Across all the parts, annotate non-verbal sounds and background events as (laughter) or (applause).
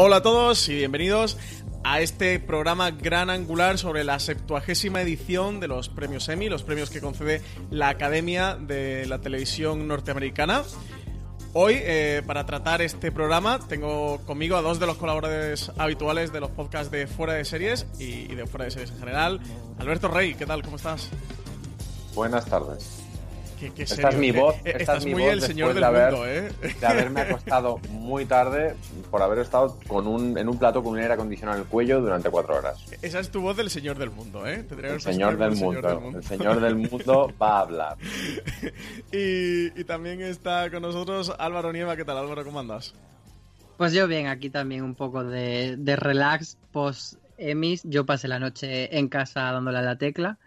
Hola a todos y bienvenidos a este programa gran angular sobre la septuagésima edición de los premios Emmy, los premios que concede la Academia de la Televisión Norteamericana. Hoy, eh, para tratar este programa, tengo conmigo a dos de los colaboradores habituales de los podcasts de Fuera de Series y de Fuera de Series en general. Alberto Rey, ¿qué tal? ¿Cómo estás? Buenas tardes. Esta es mi voz. Eh, esta es mi muy voz el señor del de haber, mundo, ¿eh? De haberme acostado muy tarde por haber estado con un, en un plato con un aire acondicionado en el cuello durante cuatro horas. Esa es tu voz del señor del mundo, ¿eh? el señor del, mundo, El señor del mundo va a hablar. (laughs) y, y también está con nosotros Álvaro Nieva. ¿Qué tal, Álvaro? ¿Cómo andas? Pues yo bien, aquí también un poco de, de relax post Emis. Yo pasé la noche en casa dándole a la tecla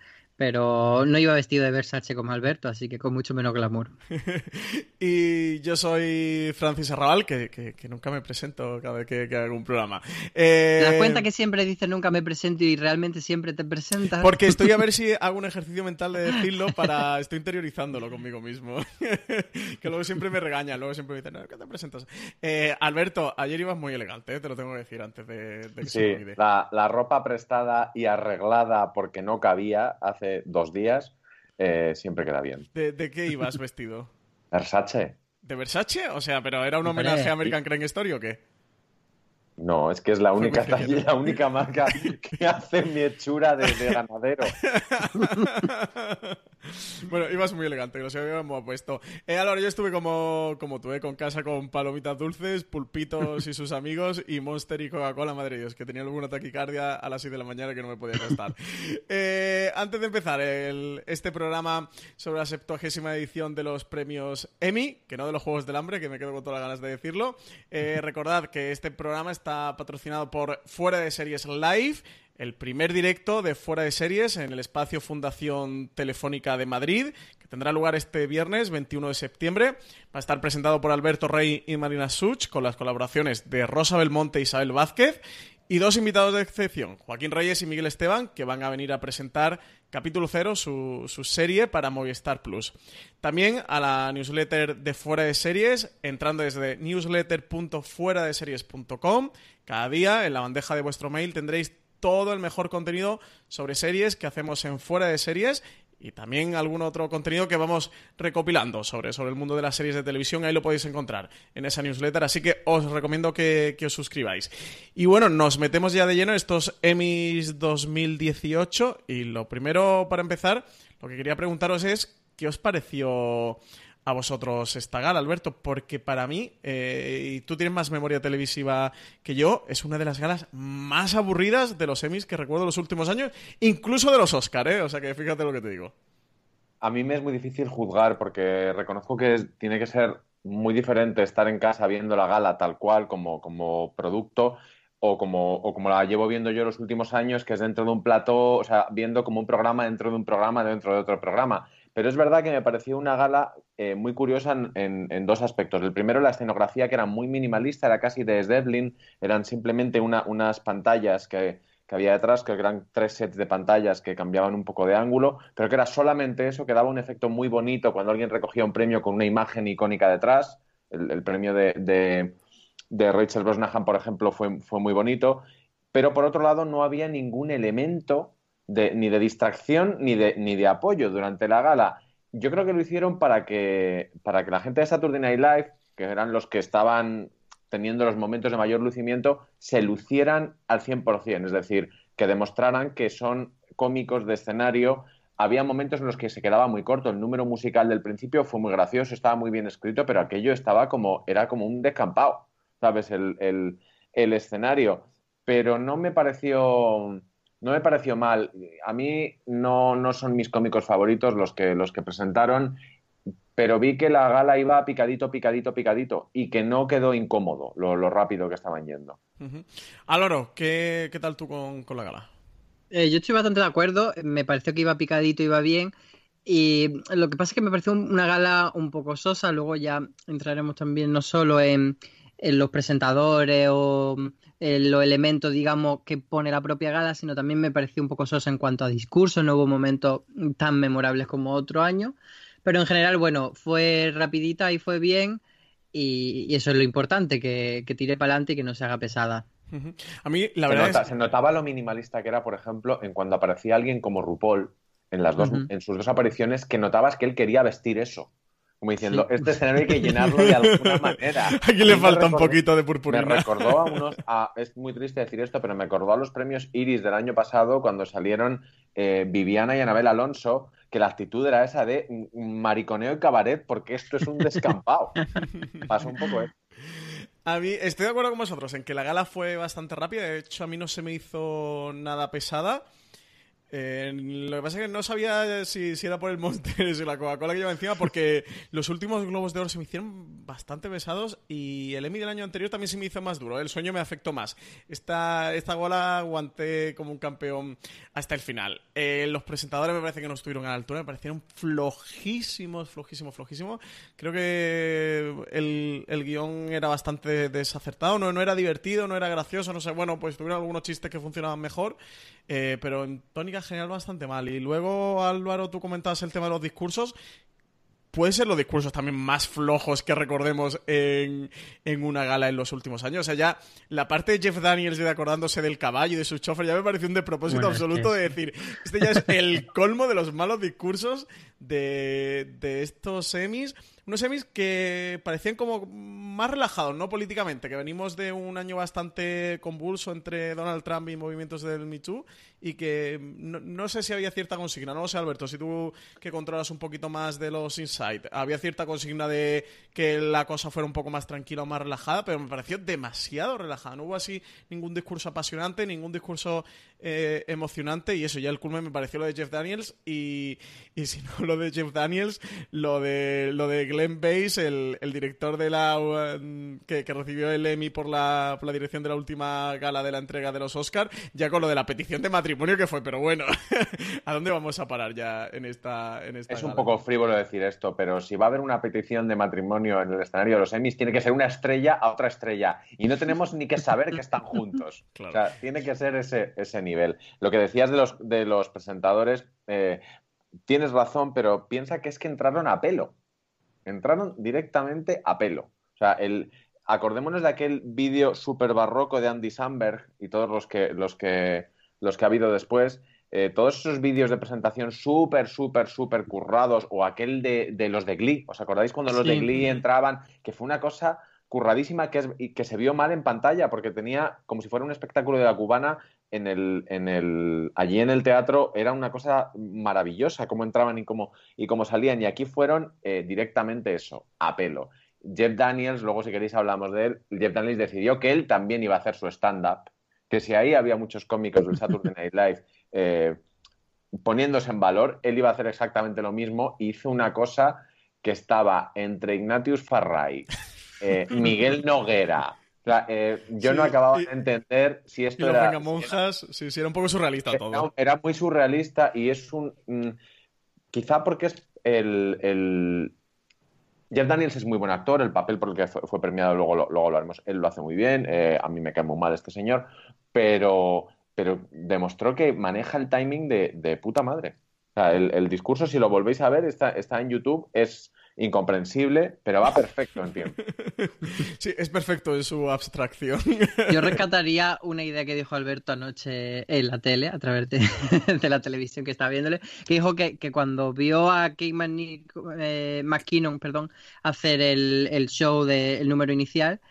pero no iba vestido de Versace como Alberto, así que con mucho menos glamour. (laughs) y yo soy Francis Arrabal, que, nunca me presento cada vez que, hago un programa. ¿Te das cuenta eh, que siempre dices nunca me presento y realmente siempre te presentas? Porque estoy a ver si (laughs) hago un ejercicio mental de decirlo para... Estoy interiorizándolo conmigo mismo. (laughs) que luego siempre me regaña, luego siempre me dicen, no, ¿qué te presentas? Eh, Alberto, ayer ibas muy elegante, te lo tengo que decir antes de, que se me olvide. La, la ropa prestada y arreglada porque no cabía hace dos días, eh, siempre queda bien. ¿De, qué ibas vestido? Versace. ¿De Versace? O sea, ¿pero era un homenaje a American Crane Story o qué? No, es que es la única la única marca (laughs) que hace mi hechura de, ganadero. (laughs) bueno, ibas muy elegante, lo habíamos puesto. Eh, Álvaro, yo estuve como, como tú, eh, con casa con palomitas dulces, pulpitos y sus amigos, y Monster y Coca-Cola, madre Dios, que tenía alguna taquicardia a las 6 de la mañana que no me podía gastar. (laughs) Eh, antes de empezar este programa sobre la septuagésima edición de los premios Emmy, que no de los Juegos del Hambre, que me quedo con todas las ganas de decirlo, eh, recordad que este programa está patrocinado por Fuera de Series Live, el primer directo de Fuera de Series en el espacio Fundación Telefónica de Madrid, que tendrá lugar este viernes 21 de septiembre. Va a estar presentado por Alberto Rey y Marina Such, con las colaboraciones de Rosa Belmonte e Isabel Vázquez. Y dos invitados de excepción, Joaquín Reyes y Miguel Esteban, que van a venir a presentar capítulo cero, su, serie para Movistar Plus. También a la newsletter de Fuera de Series, entrando desde newsletter.fueradeseries.com. Cada día en la bandeja de vuestro mail tendréis todo el mejor contenido sobre series que hacemos en Fuera de Series y también algún otro contenido que vamos recopilando sobre, sobre el mundo de las series de televisión. Ahí lo podéis encontrar en esa newsletter, así que os recomiendo que, os suscribáis. Y bueno, nos metemos ya de lleno en estos Emmys 2018 y lo primero para empezar, lo que quería preguntaros es, ¿qué os pareció a vosotros esta gala, Alberto, porque para mí, eh, y tú tienes más memoria televisiva que yo, es una de las galas más aburridas de los Emmys que recuerdo los últimos años, incluso de los Oscar, ¿eh? O sea que fíjate lo que te digo. A mí me es muy difícil juzgar porque reconozco que tiene que ser muy diferente estar en casa viendo la gala tal cual como, como producto o como, o como la llevo viendo yo los últimos años, que es dentro de un plató, o sea, viendo como un programa dentro de un programa dentro de otro programa. Pero es verdad que me pareció una gala eh, muy curiosa en, dos aspectos. El primero, la escenografía, que era muy minimalista, era casi de Devlin, eran simplemente unas pantallas que, había detrás, que eran tres sets de pantallas que cambiaban un poco de ángulo, pero que era solamente eso, que daba un efecto muy bonito cuando alguien recogía un premio con una imagen icónica detrás. El, premio de, Rachel Brosnahan, por ejemplo, fue, fue muy bonito. Pero por otro lado, no había ningún elemento ni de distracción ni de, ni de apoyo durante la gala. Yo creo que lo hicieron para que, para que la gente de Saturday Night Live, que eran los que estaban teniendo los momentos de mayor lucimiento, se lucieran al 100%, es decir, que demostraran que son cómicos de escenario. Había momentos en los que se quedaba muy corto. El número musical del principio fue muy gracioso, estaba muy bien escrito, pero aquello estaba como, era como un descampado, ¿sabes? El, el, el escenario. Pero no me pareció no me pareció mal. A mí no, no son mis cómicos favoritos los que, los que presentaron, pero vi que la gala iba picadito, picadito, picadito y que no quedó incómodo lo, rápido que estaban yendo. Aloro, ¿qué, ¿qué, tal tú con, la gala? Eh, yo estoy bastante de acuerdo, me pareció que iba picadito, iba bien. Y lo que pasa es que me pareció una gala un poco sosa, luego ya entraremos también no solo en los presentadores o los elementos, digamos, que pone la propia gala, sino también me pareció un poco sosa en cuanto a discurso, no hubo momentos tan memorables como otro año, pero en general, bueno, fue rapidita y fue bien, y, eso es lo importante, que, tire para adelante y que no se haga pesada. A mí, la verdad se, notaba lo minimalista que era, por ejemplo, en cuando aparecía alguien como RuPaul, en, las dos, en sus dos apariciones, que notabas que él quería vestir eso como diciendo, este escenario hay que (laughs) llenarlo de alguna manera. (laughs) Aquí le falta un poquito de purpurina. Me recordó a unos, es muy triste decir esto, pero me recordó a los premios Iris del año pasado cuando salieron eh, Viviana y Anabel Alonso, que la actitud era esa de mariconeo y cabaret, porque esto es un descampado. (laughs) Pasó un poco, ¿eh? A mí, estoy de acuerdo con vosotros en que la gala fue bastante rápida, de hecho a mí no se me hizo nada pesada. Eh, lo que pasa es que no sabía si, era por el Monster y (laughs) la Coca-Cola que lleva encima, porque (laughs) los últimos Globos de Oro se me hicieron bastante pesados y el Emmy del año anterior también se me hizo más duro. El sueño me afectó más. Esta, esta gola aguanté como un campeón hasta el final. Eh, los presentadores me parece que no estuvieron a la altura, me parecieron flojísimos, flojísimos, flojísimos. Creo que el, el guion era bastante desacertado, no, no era divertido, no era gracioso, no sé. Bueno, pues tuvieron algunos chistes que funcionaban mejor. Eh, pero en tónica general bastante mal. Y luego, Álvaro, tú comentabas el tema de los discursos. Puede ser los discursos también más flojos que recordemos en, una gala en los últimos años. O sea, ya la parte de Jeff Daniels de acordándose del caballo y de su chofer ya me pareció un despropósito absoluto de decir, este ya es el colmo de los malos discursos de, de estos semis unos semis que parecían como más relajados, ¿no? Políticamente, que venimos de un año bastante convulso entre Donald Trump y movimientos del Me Too y que no, sé si había cierta consigna, no lo sé, Alberto, si tú que controlas un poquito más de los insights, había cierta consigna de que la cosa fuera un poco más tranquila o más relajada, pero me pareció demasiado relajada, no hubo así ningún discurso apasionante, ningún discurso eh, emocionante y eso, ya el culmen me pareció lo de Jeff Daniels y, y si no lo de Jeff Daniels, lo de, lo de Glenn Bass, el, director de la um, que, recibió el Emmy por la, por la dirección de la última gala de la entrega de los Oscars, ya con lo de la petición de matrimonio que fue, pero bueno, (laughs) ¿a dónde vamos a parar ya en esta, en esta Es un poco frívolo decir esto, pero si va a haber una petición de matrimonio en el escenario de los Emmys, tiene que ser una estrella a otra estrella. Y no tenemos ni que saber que están juntos. (laughs) O sea, tiene que ser ese, ese nivel. Lo que decías de los, de los presentadores, eh, tienes razón, pero piensa que es que entraron a pelo. Entraron directamente a pelo. O sea, el, acordémonos de aquel vídeo súper barroco de Andy Samberg y todos los que, los que, los que ha habido después. Eh, todos esos vídeos de presentación súper, súper, súper currados, o aquel de, los de Glee, ¿os acordáis cuando los de Glee entraban? Que fue una cosa curradísima que, es, que se vio mal en pantalla, porque tenía como si fuera un espectáculo de la cubana, en el, en el, allí en el teatro era una cosa maravillosa cómo entraban y cómo, y cómo salían. Y aquí fueron eh, directamente eso, a pelo. Jeff Daniels, luego si queréis hablamos de él, Jeff Daniels decidió que él también iba a hacer su stand-up, que si ahí había muchos cómicos del Saturday Night Live (laughs) eh, poniéndose en valor, él iba a hacer exactamente lo mismo. Hizo una cosa que estaba entre Ignatius Farray, eh, (laughs) Miguel Noguera, eh, yo no acababa de entender si esto era. monjas, sí, era un poco surrealista todo. Era muy surrealista y es un. Mm, quizá porque es el, Jeff Daniels es muy buen actor, el papel por el que fue, premiado, luego lo, luego lo haremos. Él lo hace muy bien, eh, a mí me cae muy mal este señor, pero, pero demostró que maneja el timing de, puta madre. el, discurso, si lo volvéis a ver, está, está en YouTube, es incomprensible, pero va perfecto en tiempo. (laughs) Sí, es perfecto en su abstracción. Yo (laughs) rescataría una idea que dijo Alberto anoche en la tele, a través de, (laughs) la televisión que estaba viéndole, que dijo que, cuando vio a Kate eh, McKinnon perdón, hacer el, show del número inicial,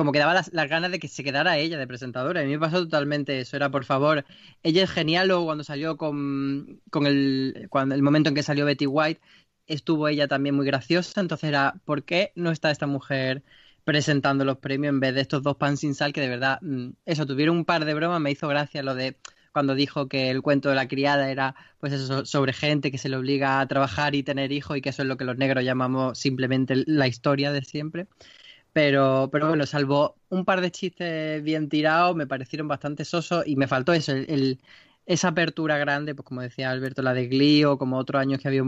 como que daba las, ganas de que se quedara ella de presentadora. A mí me pasó totalmente eso. Era, por favor, ella es genial. Luego, cuando salió con, con el, cuando, el momento en que salió Betty White, estuvo ella también muy graciosa. Entonces era, ¿por qué no está esta mujer presentando los premios en vez de estos dos pan sin sal que de verdad, mm, eso, tuvieron un par de bromas, me hizo gracia lo de cuando dijo que el cuento de la criada era pues eso sobre gente que se le obliga a trabajar y tener hijos y que eso es lo que los negros llamamos simplemente la historia de siempre. Pero, pero bueno, salvo un par de chistes bien tirados, me parecieron bastante sosos y me faltó eso, el, esa apertura grande, pues como decía Alberto, la de Glee o como otros años que había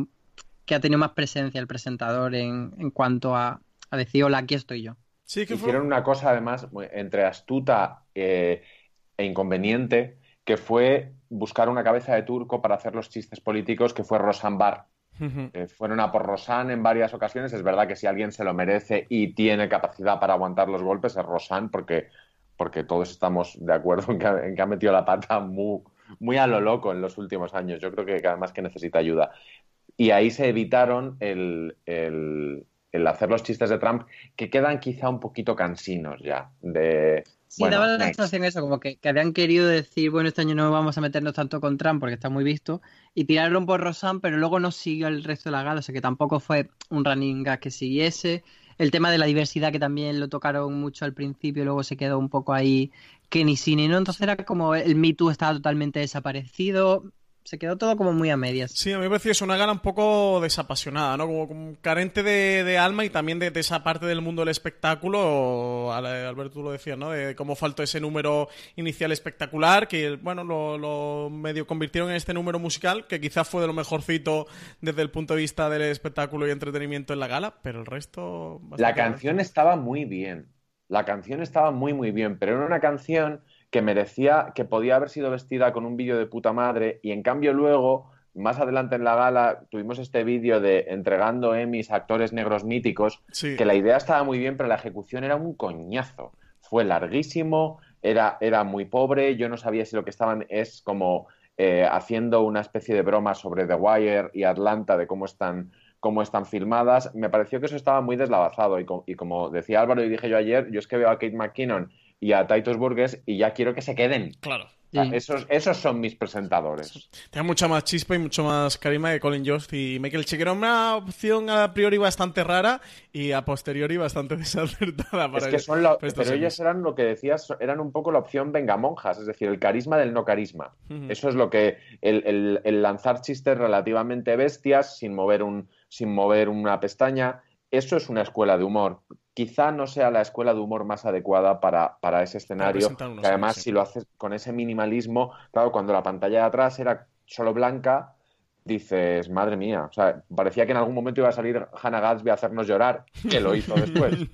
que ha tenido más presencia el presentador en, en cuanto a, a decir, hola, aquí estoy yo. Sí, que Hicieron una cosa además entre astuta eh, e inconveniente, que fue buscar una cabeza de turco para hacer los chistes políticos, que fue Bar. fueron a por Rosan en varias ocasiones. Es verdad que si alguien se lo merece y tiene capacidad para aguantar los golpes es Rosan, porque, porque todos estamos de acuerdo en que, ha metido la pata muy, muy a lo loco en los últimos años. Yo creo que además que necesita ayuda. Y ahí se evitaron el, el hacer los chistes de Trump que quedan quizá un poquito cansinos ya. De, sí, daba la sensación eso, como que, habían querido decir, bueno, este año no vamos a meternos tanto con Trump porque está muy visto, y tiraron por Rosan, pero luego no siguió el resto de la gala, o sea que tampoco fue un running gag que siguiese. El tema de la diversidad que también lo tocaron mucho al principio, luego se quedó un poco ahí que ni ni no, entonces era como el Me Too estaba totalmente desaparecido se quedó todo como muy a medias. Sí, a mí me pareció eso, una gala un poco desapasionada, ¿no? Como, carente de, alma y también de, esa parte del mundo del espectáculo. Alberto, tú lo decías, ¿no? De cómo faltó ese número inicial espectacular, que, bueno, lo, medio convirtieron en este número musical, que quizás fue de lo mejorcito desde el punto de vista del espectáculo y entretenimiento en la gala, pero el resto... La canción estaba muy bien. La canción estaba muy, muy bien, pero era una canción que merecía, que podía haber sido vestida con un vídeo de puta madre y en cambio luego, más adelante en la gala, tuvimos este vídeo de entregando Emmys a actores negros míticos, que la idea estaba muy bien, pero la ejecución era un coñazo. Fue larguísimo, era, era muy pobre, yo no sabía si lo que estaban es como eh, haciendo una especie de broma sobre The Wire y Atlanta de cómo están cómo están filmadas. Me pareció que eso estaba muy deslavazado y, y, como decía Álvaro y dije yo ayer, yo es que veo a Kate McKinnon y a Titus Burgess y ya quiero que se queden. Claro. esos, esos son mis presentadores. Tiene mucha más chispa y mucho más carisma que Colin Jost y Michael Che, era una opción a priori bastante rara y a posteriori bastante (laughs) desacertada para es que son Pero ellos eran lo que decías, eran un poco la opción vengamonjas, es decir, el carisma del no carisma. Eso es lo que. El, el, lanzar chistes relativamente bestias sin mover, un, sin mover una pestaña. Eso es una escuela de humor quizá no sea la escuela de humor más adecuada para, para ese escenario. Que además, si lo haces con ese minimalismo, claro, cuando la pantalla de atrás era solo blanca, dices, madre mía, o sea, parecía que en algún momento iba a salir Hannah Gatsby a hacernos llorar, que lo hizo después. (laughs)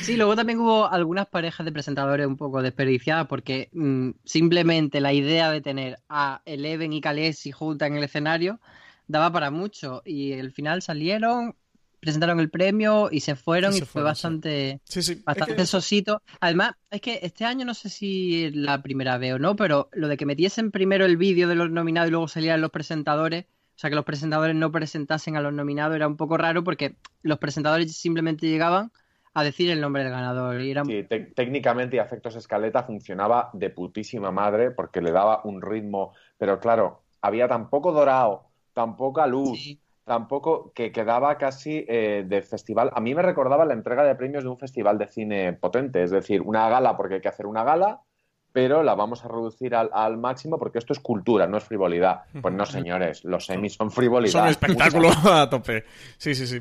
Sí, luego también hubo algunas parejas de presentadores un poco desperdiciadas porque mm, simplemente la idea de tener a Eleven y Kalesi juntas en el escenario daba para mucho y al final salieron presentaron el premio y se fueron y, fue bastante, bastante sosito. Además, es que este año no sé si es la primera vez o no, pero lo de que metiesen primero el vídeo de los nominados y luego salieran los presentadores, o sea, que los presentadores no presentasen a los nominados era un poco raro porque los presentadores simplemente llegaban a decir el nombre del ganador. Y era... Sí, técnicamente y afectos escaleta funcionaba de putísima madre porque le daba un ritmo, pero claro, había tan poco dorado, tan poca luz tampoco que quedaba casi eh, de festival. A mí me recordaba la entrega de premios de un festival de cine potente, es decir, una gala porque hay que hacer una gala, pero la vamos a reducir al, máximo porque esto es cultura, no es frivolidad. Pues no, señores, los semis son frivolidad. Son espectáculo (laughs) a tope. Sí, sí, sí.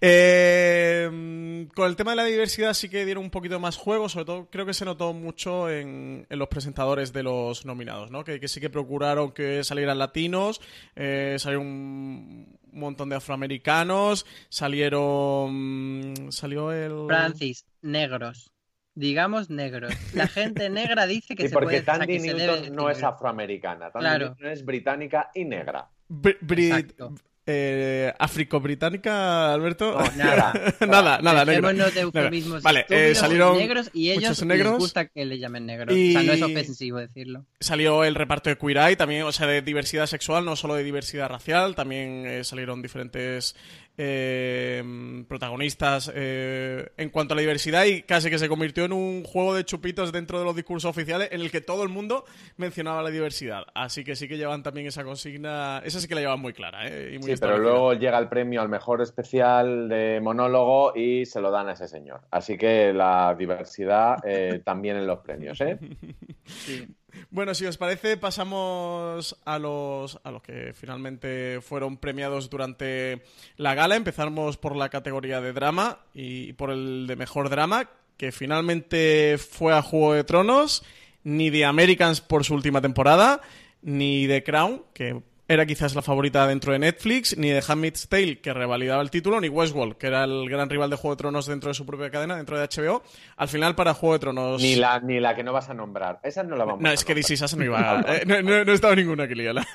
Eh, con el tema de la diversidad sí que dieron un poquito más juego, sobre todo creo que se notó mucho en, los presentadores de los nominados, ¿no? Que, sí que procuraron que salieran latinos, eh, salió un montón de afroamericanos, salieron... salió el... Francis, negros digamos negros. La gente negra dice que (laughs) se porque puede... Tandy Newton no es afroamericana, Tandy Newton es británica y negra. Eh, ¿Africo-británica, Alberto? (laughs) nada. nada, nada, negro. Vale, eh, salieron negros y ellos negros. les gusta que le llamen negros. O sea, no es ofensivo decirlo. Salió el reparto de Queer Eye también, o sea, de diversidad sexual, no solo de diversidad racial, también eh, salieron diferentes eh, protagonistas eh, en cuanto a la diversidad y casi que se convirtió en un juego de chupitos dentro de los discursos oficiales en el que todo el mundo mencionaba la diversidad. Así que sí que llevan también esa consigna, esa sí que la llevan muy clara. ¿eh? sí, pero luego llega el premio al mejor especial de monólogo y se lo dan a ese señor. Así que la diversidad también en los premios. ¿eh? (laughs) Bueno, si os parece, pasamos a los, a los que finalmente fueron premiados durante la gala. Empezamos por la categoría de drama y por el de mejor drama, que finalmente fue a Juego de Tronos, ni de Americans por su última temporada, ni de Crown, que era quizás la favorita dentro de Netflix, ni de Handmaid's Tale, que revalidaba el título, ni Westworld, que era el gran rival de Juego de Tronos dentro de su propia cadena, dentro de HBO. Al final, para Juego de Tronos. Ni la, ni la que no vas a nombrar. Esa no la vamos no, a es que DC no iba a. (laughs) Eh, no, no, no, estaba ninguna que líala.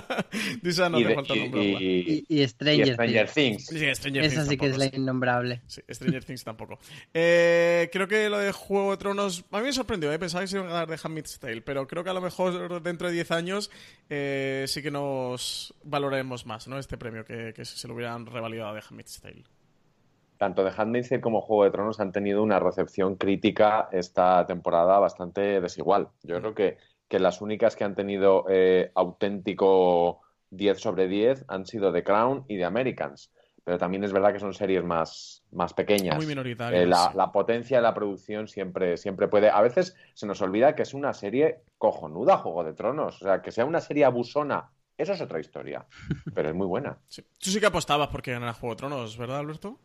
(laughs) DC no y hace falta nombrarla. Y, Y, y Stranger, y Stranger Things. Sí, Stranger Esa Things sí que es tampoco, la innombrable. Sí, Stranger Things tampoco. Eh, creo que lo de Juego de Tronos. A mí me sorprendió, ¿eh? pensaba que se iban a dar de Handmaid's Tale, pero creo que a lo mejor dentro de 10 años eh, sí que nos valoraremos más, ¿no? Este premio que, que si se lo hubieran revalidado de Handmaid's Tale. Tanto The Handmaid's Tale como Juego de Tronos han tenido una recepción crítica esta temporada bastante desigual. Yo creo que, que las únicas que han tenido eh, auténtico 10 sobre 10 han sido The Crown y The Americans. Pero también es verdad que son series más, más pequeñas. Muy minoritarias. Eh, la, la potencia de la producción siempre, siempre puede. A veces se nos olvida que es una serie cojonuda, Juego de Tronos. O sea, que sea una serie abusona, eso es otra historia. Pero es muy buena. (laughs) Sí. Tú sí que apostabas porque ganara Juego de Tronos, ¿verdad, Alberto?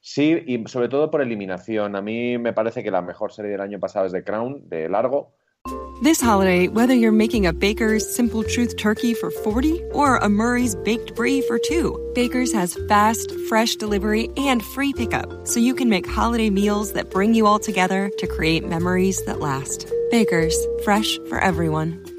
Sí, y sobre todo por eliminación. A mí me parece que la mejor serie del año pasado es The Crown, de largo. This holiday, whether you're making a Baker's Simple Truth turkey for 40 or a Murray's Baked Brie for 2, Baker's has fast, fresh delivery and free pickup, so you can make holiday meals that bring you all together to create memories that last. Baker's, fresh for everyone.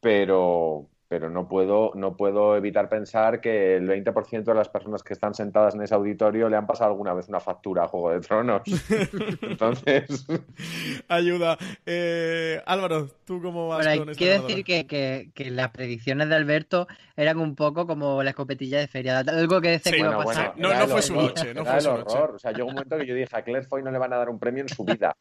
Pero, pero no, puedo, no puedo evitar pensar que el 20% de las personas que están sentadas en ese auditorio le han pasado alguna vez una factura a Juego de Tronos. (laughs) Entonces, Ayuda. Eh, Álvaro, ¿tú cómo vas hay con esta ganadora? decir que, que- que las predicciones de Alberto eran un poco como la escopetilla de feria. Algo que decía Sí, que iba a bueno, pasar. bueno, No, no fue su noche, no era fue el su noche. horror. O sea, llegó un momento que yo dije a Claire Foy no le van a dar un premio en su vida.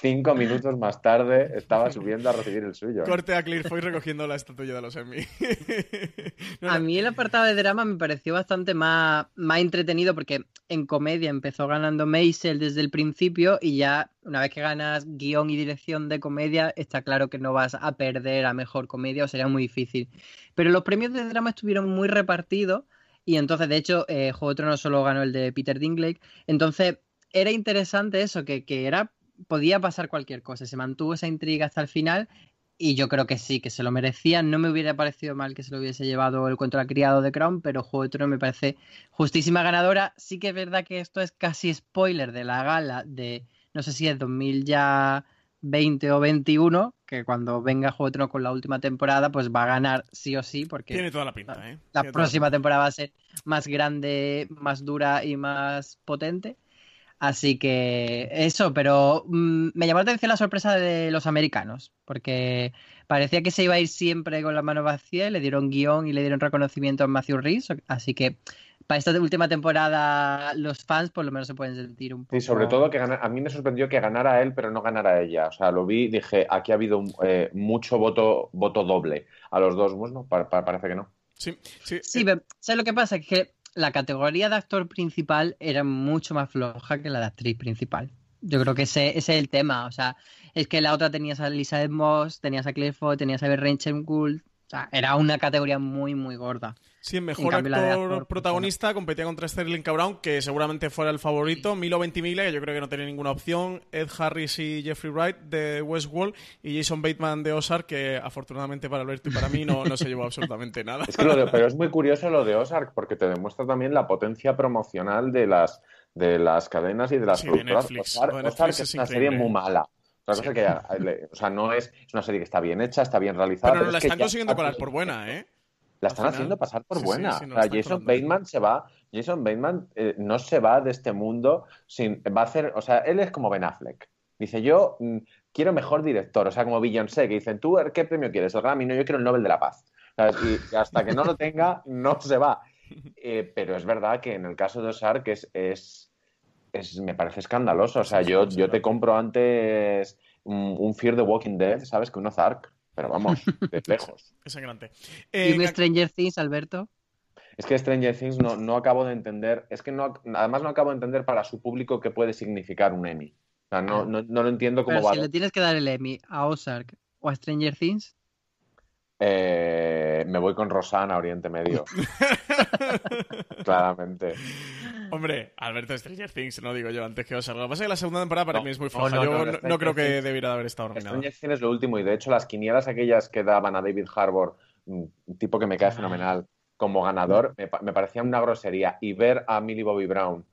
Cinco minutos más tarde estaba subiendo a recibir el suyo. Corte a Clear Foy recogiendo la estatuilla de los Emmy. (laughs) No, A mí el apartado de drama me pareció bastante más, más entretenido porque en comedia empezó ganando Maisel desde el principio y ya una vez que ganas guion y dirección de comedia está claro que no vas a perder a mejor comedia o sería muy difícil. Pero los premios de drama estuvieron muy repartidos y entonces de hecho eh, Juego de Tronos solo ganó el de Peter Dinklage. Entonces era interesante eso, que, que era podía pasar cualquier cosa. Se mantuvo esa intriga hasta el final y yo creo que sí, que se lo merecía. No me hubiera parecido mal que se lo hubiese llevado el contra criado de Crown, pero Juego de Tronos me parece justísima ganadora. Sí que es verdad que esto es casi spoiler de la gala de, no sé si es 2000 ya 20 o 21, que cuando venga Juego de Tronos con la última temporada, pues va a ganar sí o sí, porque Tiene toda la pinta, ¿eh? la Tiene toda próxima temporada va a ser más grande, más dura y más potente. Así que eso, pero mm, me llamó la atención la sorpresa de los americanos, porque parecía que se iba a ir siempre con la mano vacía y le dieron guion y le dieron reconocimiento a Matthew Rhys, así que para esta última temporada los fans por lo menos se pueden sentir un poco... Y sobre todo que gana- a mí me sorprendió que ganara él, pero no ganara ella. O sea, lo vi y dije, aquí ha habido un- eh, mucho voto, voto doble. A los dos, bueno, pa- pa- parece que no. Sí, sí. Sí, pero ¿sabes lo que pasa? Que la categoría de actor principal era mucho más floja que la de actriz principal. Yo creo que ese, es el tema. O sea, es que la otra tenías a Elizabeth Moss, tenías a Foy, tenías a Rachel Gould. sea, era una categoría muy, muy gorda. Sí, en mejor actor protagonista competía contra Sterling K. Brown, que seguramente fuera el favorito. Milo Ventimiglia, que yo creo que no tenía ninguna opción. Ed Harris y Jeffrey Wright de Westworld. Y Jason Bateman de Ozark, que afortunadamente para Alberto y para mí no, no se llevó absolutamente (laughs) nada. Es que lo de, pero es muy curioso lo de Ozark, porque te demuestra también la potencia promocional de las, de las cadenas y de las productoras. Ozark, es, una serie muy mala. o sea, no es, es una serie que está bien hecha, está bien realizada. Pero no la están consiguiendo colar por buena, ¿eh? La están haciendo pasar por buena. Jason Bateman se va, Jason Bateman eh, no se va de este mundo sin, va a hacer, o sea, él es como Ben Affleck. Dice, yo mm, quiero mejor director, o sea, como Beyoncé, que dicen, ¿tú qué premio quieres? El Grammy, no, yo quiero el Nobel de la Paz. Y hasta que no lo tenga, no se va. Eh, pero es verdad que en el caso de Ozark es, es, es me parece escandaloso. O sea, yo, yo te compro antes un, Fear the Walking Dead, ¿sabes? Que un Ozark. Pero vamos, de (laughs) lejos. Es grande. ¿Y eh, Stranger Things, Alberto? Es que Stranger Things no, no acabo de entender, es que no, además no acabo de entender para su público qué puede significar un Emmy. O sea, no, no, no lo entiendo cómo Pero va. Si le tienes que dar el Emmy a Ozark o a Stranger Things, eh, me voy con Rosana, Oriente Medio. (laughs) Claramente. Hombre, Alberto Stranger Things, no digo yo antes que os salga. Lo que pasa es que la segunda temporada para mí es muy floja. yo no, creo que debiera haber estado nominada. Stranger Things es lo último y de hecho las quinielas aquellas que daban a David Harbour, un tipo que me cae fenomenal, como ganador, me, parecía una grosería. Y ver a Millie Bobby Brown,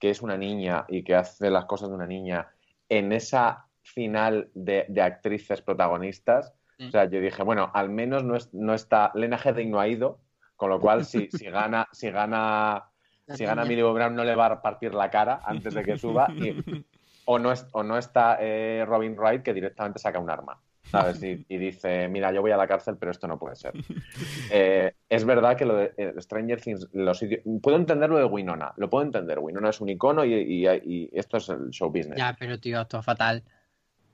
que es una niña y que hace las cosas de una niña, en esa final de actrices protagonistas, o sea, yo dije, bueno, al menos no, está, Lena Headey no ha ido, con lo cual si, si gana, si gana, si gana Millie Brown no le va a partir la cara antes de que suba. o, no es, o no está eh, Robin Wright que directamente saca un arma. ¿sabes? Y, dice, mira, yo voy a la cárcel, pero esto no puede ser. Eh, es verdad que lo de eh, Stranger Things, los puedo entender lo de Winona, lo puedo entender. Winona es un icono y, y esto es el show business. Ya, pero tío, esto es fatal.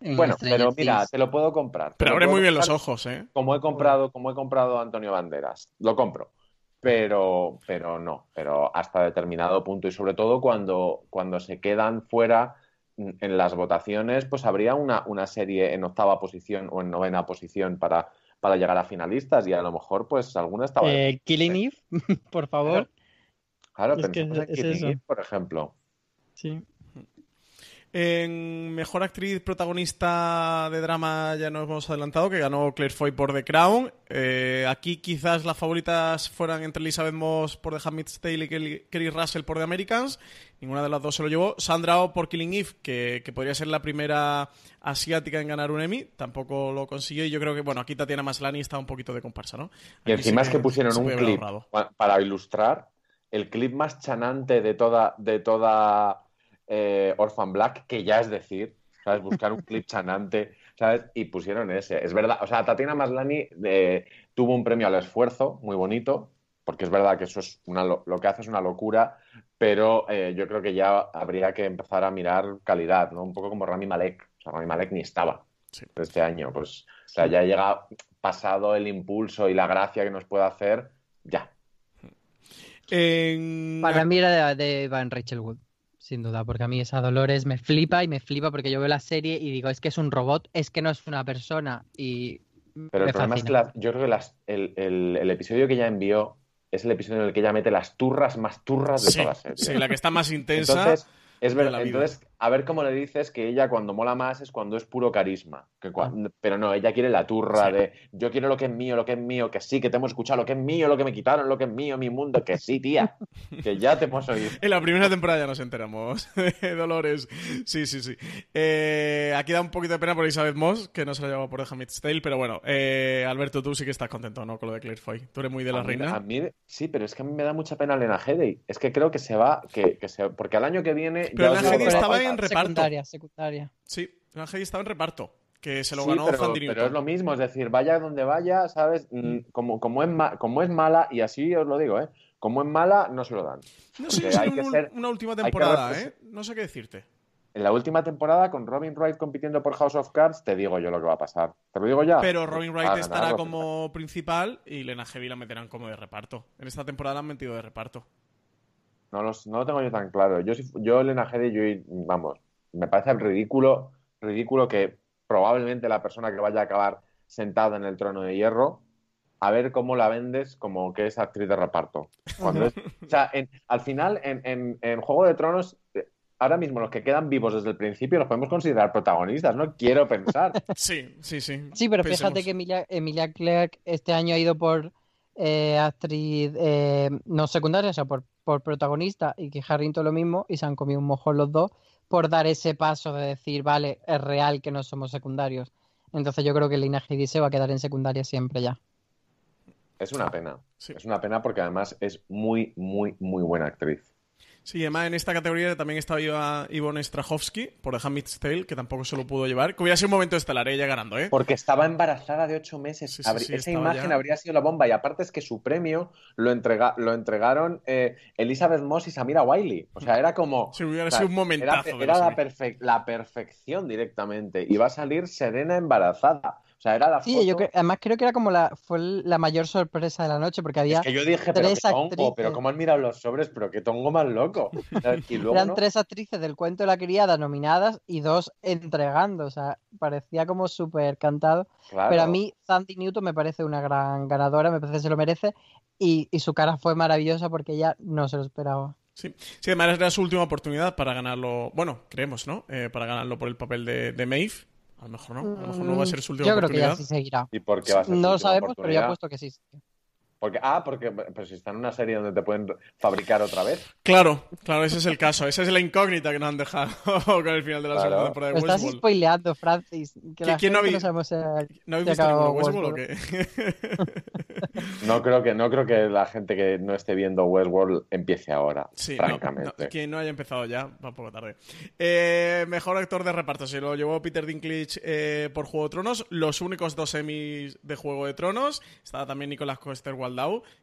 Bueno, pero mira, te lo puedo comprar. Pero abre muy bien los ojos, ¿eh? Como he comprado, como he comprado Antonio Banderas, lo compro. Pero, pero no, pero hasta determinado punto. Y sobre todo cuando, cuando se quedan fuera en las votaciones, pues habría una, una serie en octava posición o en novena posición para, para llegar a finalistas y a lo mejor pues alguna estaba... Eh, Killing Eve, (laughs) por favor. Claro, pensemos en Killing Eve, por ejemplo. Sí. En mejor actriz protagonista de drama ya nos hemos adelantado, que ganó Claire Foy por The Crown. Eh, aquí quizás las favoritas fueran entre Elizabeth Moss por The Handmaid's Tale y Kerry Russell por The Americans. Ninguna de las dos se lo llevó. Sandra Oh por Killing Eve, que, podría ser la primera asiática en ganar un Emmy. Tampoco lo consiguió y yo creo que, bueno, aquí Tatiana Maslany está un poquito de comparsa, ¿no? y encima es que pusieron un clip para ilustrar el clip más chanante de toda... De toda eh, Orphan Black, que ya es decir, ¿sabes? Buscar un clip chanante, ¿sabes? Y pusieron ese. Es verdad, o sea, Tatiana Maslani eh, tuvo un premio al esfuerzo muy bonito, porque es verdad que eso es una, lo, que hace es una locura, pero eh, yo creo que ya habría que empezar a mirar calidad, ¿no? Un poco como Rami Malek. O sea, Rami Malek ni estaba este año. Pues, o sea, ya llega pasado el impulso y la gracia que nos puede hacer, ya. Para mí era de, de Van Rachel Wood sin duda, porque a mí esa Dolores me flipa y me flipa porque yo veo la serie y digo, es que es un robot, es que no es una persona y... Pero el problema es que yo creo que el, episodio que ella envió es el episodio en el que ella mete las turras más turras de toda la serie. Sí, la que está más intensa. Es verdad. Entonces, a ver cómo le dices que ella cuando mola más es cuando es puro carisma. Que Pero no, ella quiere la turra de yo quiero lo que es mío, lo que es mío, que sí, que te hemos escuchado, lo que es mío, lo que me quitaron, lo que es mío, mi mundo, que sí, tía. que ya te hemos oído. (laughs) En la primera temporada ya nos enteramos Dolores. Sí, sí, sí. Eh, aquí da un poquito de pena por Isabel Moss, que no se la llevado por The Handmaid's Tale, pero bueno, eh, Alberto, tú sí que estás contento, ¿no? Con lo de Claire Foy. Tú eres muy de la reina. a mí, sí, pero es que a mí me da mucha pena Lena Headey. Es que creo que se va, que, que se, porque al año que viene... Pero Lena Headey estaba en reparto. Secundaria, secundaria. Sí, Lena Headey estaba en reparto que se lo ganó pero, pero es lo mismo, es decir, vaya donde vaya, ¿sabes? Mm, como, como, es como es mala, y así os lo digo, ¿eh? Como es mala, no se lo dan. No sé si hay que ser, una última temporada, ¿eh? No sé qué decirte. En la última temporada, con Robin Wright compitiendo por House of Cards, te digo yo lo que va a pasar. Te lo digo ya. Pero Robin Wright estará como principal y Lena Heavy la meterán como de reparto. En esta temporada han metido de reparto. No, no lo tengo yo tan claro. Yo, yo Lena Headey, yo, vamos, me parece ridículo, ridículo que probablemente la persona que vaya a acabar sentada en el trono de hierro a ver cómo la vendes como que es actriz de reparto. Cuando es- o sea, en- al final, en, en- en Juego de Tronos, eh, ahora mismo los que quedan vivos desde el principio los podemos considerar protagonistas, no quiero pensar. (laughs) Sí, sí, sí. Sí, pero Pensemos. fíjate que Emilia, Emilia Clarke este año ha ido por eh, actriz eh, no secundaria, o sea, por, por protagonista, y que Harrington lo mismo, y se han comido un mojón los dos por dar ese paso de decir, vale, es real que no somos secundarios. Entonces yo creo que Lina Headey se va a quedar en secundaria siempre ya. Es una pena. Sí. Es una pena porque además es muy, muy, muy buena actriz. Sí, además en esta categoría también estaba Iva- Ivonne Strahovski por The Handmaid's Tale, que tampoco se lo pudo llevar. Que hubiera sido un momento estelar, ella ganando, ¿eh? Porque estaba embarazada de ocho meses. Sí, sí, Habrí- sí, Esa imagen ya. habría sido la bomba. Y aparte es que su premio lo, entrega- lo entregaron eh, Elizabeth Moss y Samira Wiley. O sea, era como. (laughs) Sí, hubiera o sea, sido un momentazo Era, era la perfec- la perfección directamente. Y va a salir Serena embarazada. O sea, era la Sí, foto. yo creo- además creo que era como la, fue la mayor sorpresa de la noche, porque había Es que yo dije, pero tres qué tongo, actrices. pero cómo han mirado los sobres, pero qué tongo más loco. (laughs) Y luego, Eran ¿no? tres actrices del cuento de la criada nominadas y dos entregando, o sea, parecía como súper cantado. Claro. Pero a mí Sandy Newton me parece una gran ganadora, me parece que se lo merece y, y su cara fue maravillosa porque ella no se lo esperaba. Sí. sí, además era su última oportunidad para ganarlo. Bueno, creemos, ¿no? Eh, para ganarlo por el papel de, de Maeve. A lo mejor no. A lo mejor no va a ser su última Yo creo que ya sí seguirá. ¿Y por qué va a ser su No lo sabemos, pero ya he puesto que sí. Porque, ah, porque pero si está en una serie donde te pueden fabricar otra vez. Claro, claro, ese es el caso. Esa es la incógnita que nos han dejado (laughs) con el final de la Claro. segunda temporada de Lo estás Westworld. spoileando, Francis. Que ¿Quién no vi- no sabemos si- ¿No habéis visto ninguno Westworld o Westworld. qué? (laughs) (laughs) No creo que, no creo que la gente que no esté viendo Westworld empiece ahora, Sí, no, francamente. no, quien no haya empezado ya, va un poco tarde. Eh, mejor actor de reparto, se lo llevó Peter Dinklage eh, por Juego de Tronos. Los únicos dos Emmys de Juego de Tronos. Estaba también Nicolas Coster-Waldau,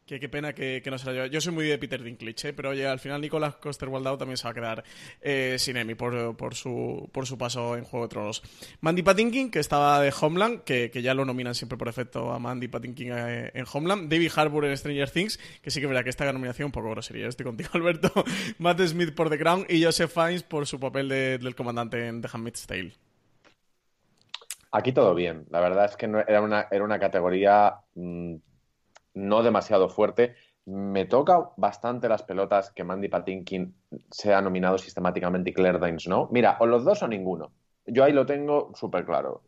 que qué pena que, que no se la llevó. Yo soy muy de Peter Dinklage, eh, pero oye, al final Nicolas Coster-Waldau también se va a quedar eh, sin Emmy por, por, su, por su paso en Juego de Tronos. Mandy Patinkin, que estaba de Homeland, que, que ya lo nominan siempre por efecto a Mandy Patinkin eh, en Homeland. David Harbour en Stranger Things, que sí que verá que esta nominación un poco grosería. Estoy contigo, (laughs) Alberto. Matt Smith por The Crown y Joseph Fiennes por su papel de- del comandante en The Handmaid's Tale. Aquí todo bien. La verdad es que era, una, era una categoría mm, no demasiado fuerte. Me toca bastante las pelotas que Mandy Patinkin sea nominado sistemáticamente y Claire Danes no. Mira, o los dos o ninguno. Yo ahí lo tengo súper claro.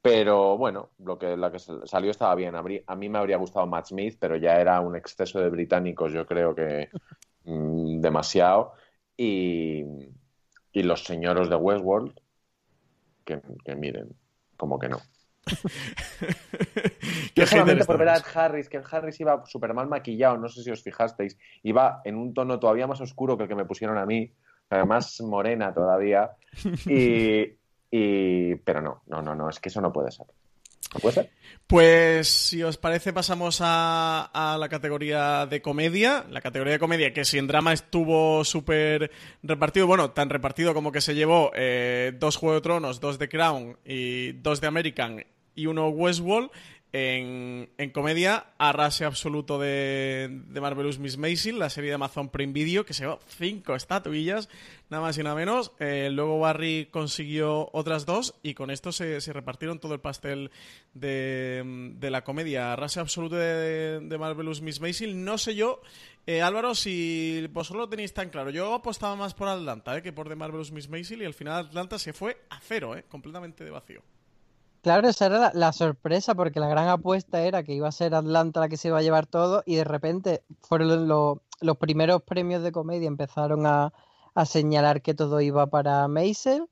Pero bueno, lo que, la que salió estaba bien. A mí me habría gustado Matt Smith, pero ya era un exceso de británicos, yo creo que mm, demasiado. Y, y los señoros de Westworld, que miren, como que no. (laughs) Yo solamente por ver a Ed. Harris, que Ed Harris iba súper mal maquillado, no sé si os fijasteis, iba en un tono todavía más oscuro que el que me pusieron a mí, más morena todavía, (laughs) y, y- pero no, no, no, no, es que eso no puede ser. ¿No puede ser? Pues si os parece pasamos a, a la categoría de comedia. La categoría de comedia que si en drama estuvo súper repartido, bueno, tan repartido como que se llevó eh, dos Juego de Tronos, dos de Crown y dos de American y uno Westworld. En, en comedia, arrase absoluto de, de Marvelous Miss Maisel, la serie de Amazon Prime Video, que se llevó cinco estatuillas, nada más y nada menos. Eh, luego Barry consiguió otras dos y con esto se, se repartieron todo el pastel de, de la comedia. Arrase absoluto de, de Marvelous Miss Maisel. No sé yo, eh, Álvaro, si vosotros lo tenéis tan claro. Yo apostaba más por Atlanta eh, que por The Marvelous Miss Maisel y al final Atlanta se fue a cero, eh, completamente de vacío. Claro, esa era la, la sorpresa porque la gran apuesta era que iba a ser Atlanta la que se iba a llevar todo y de repente fueron lo- los primeros premios de comedia empezaron a, a señalar que todo iba para Maisel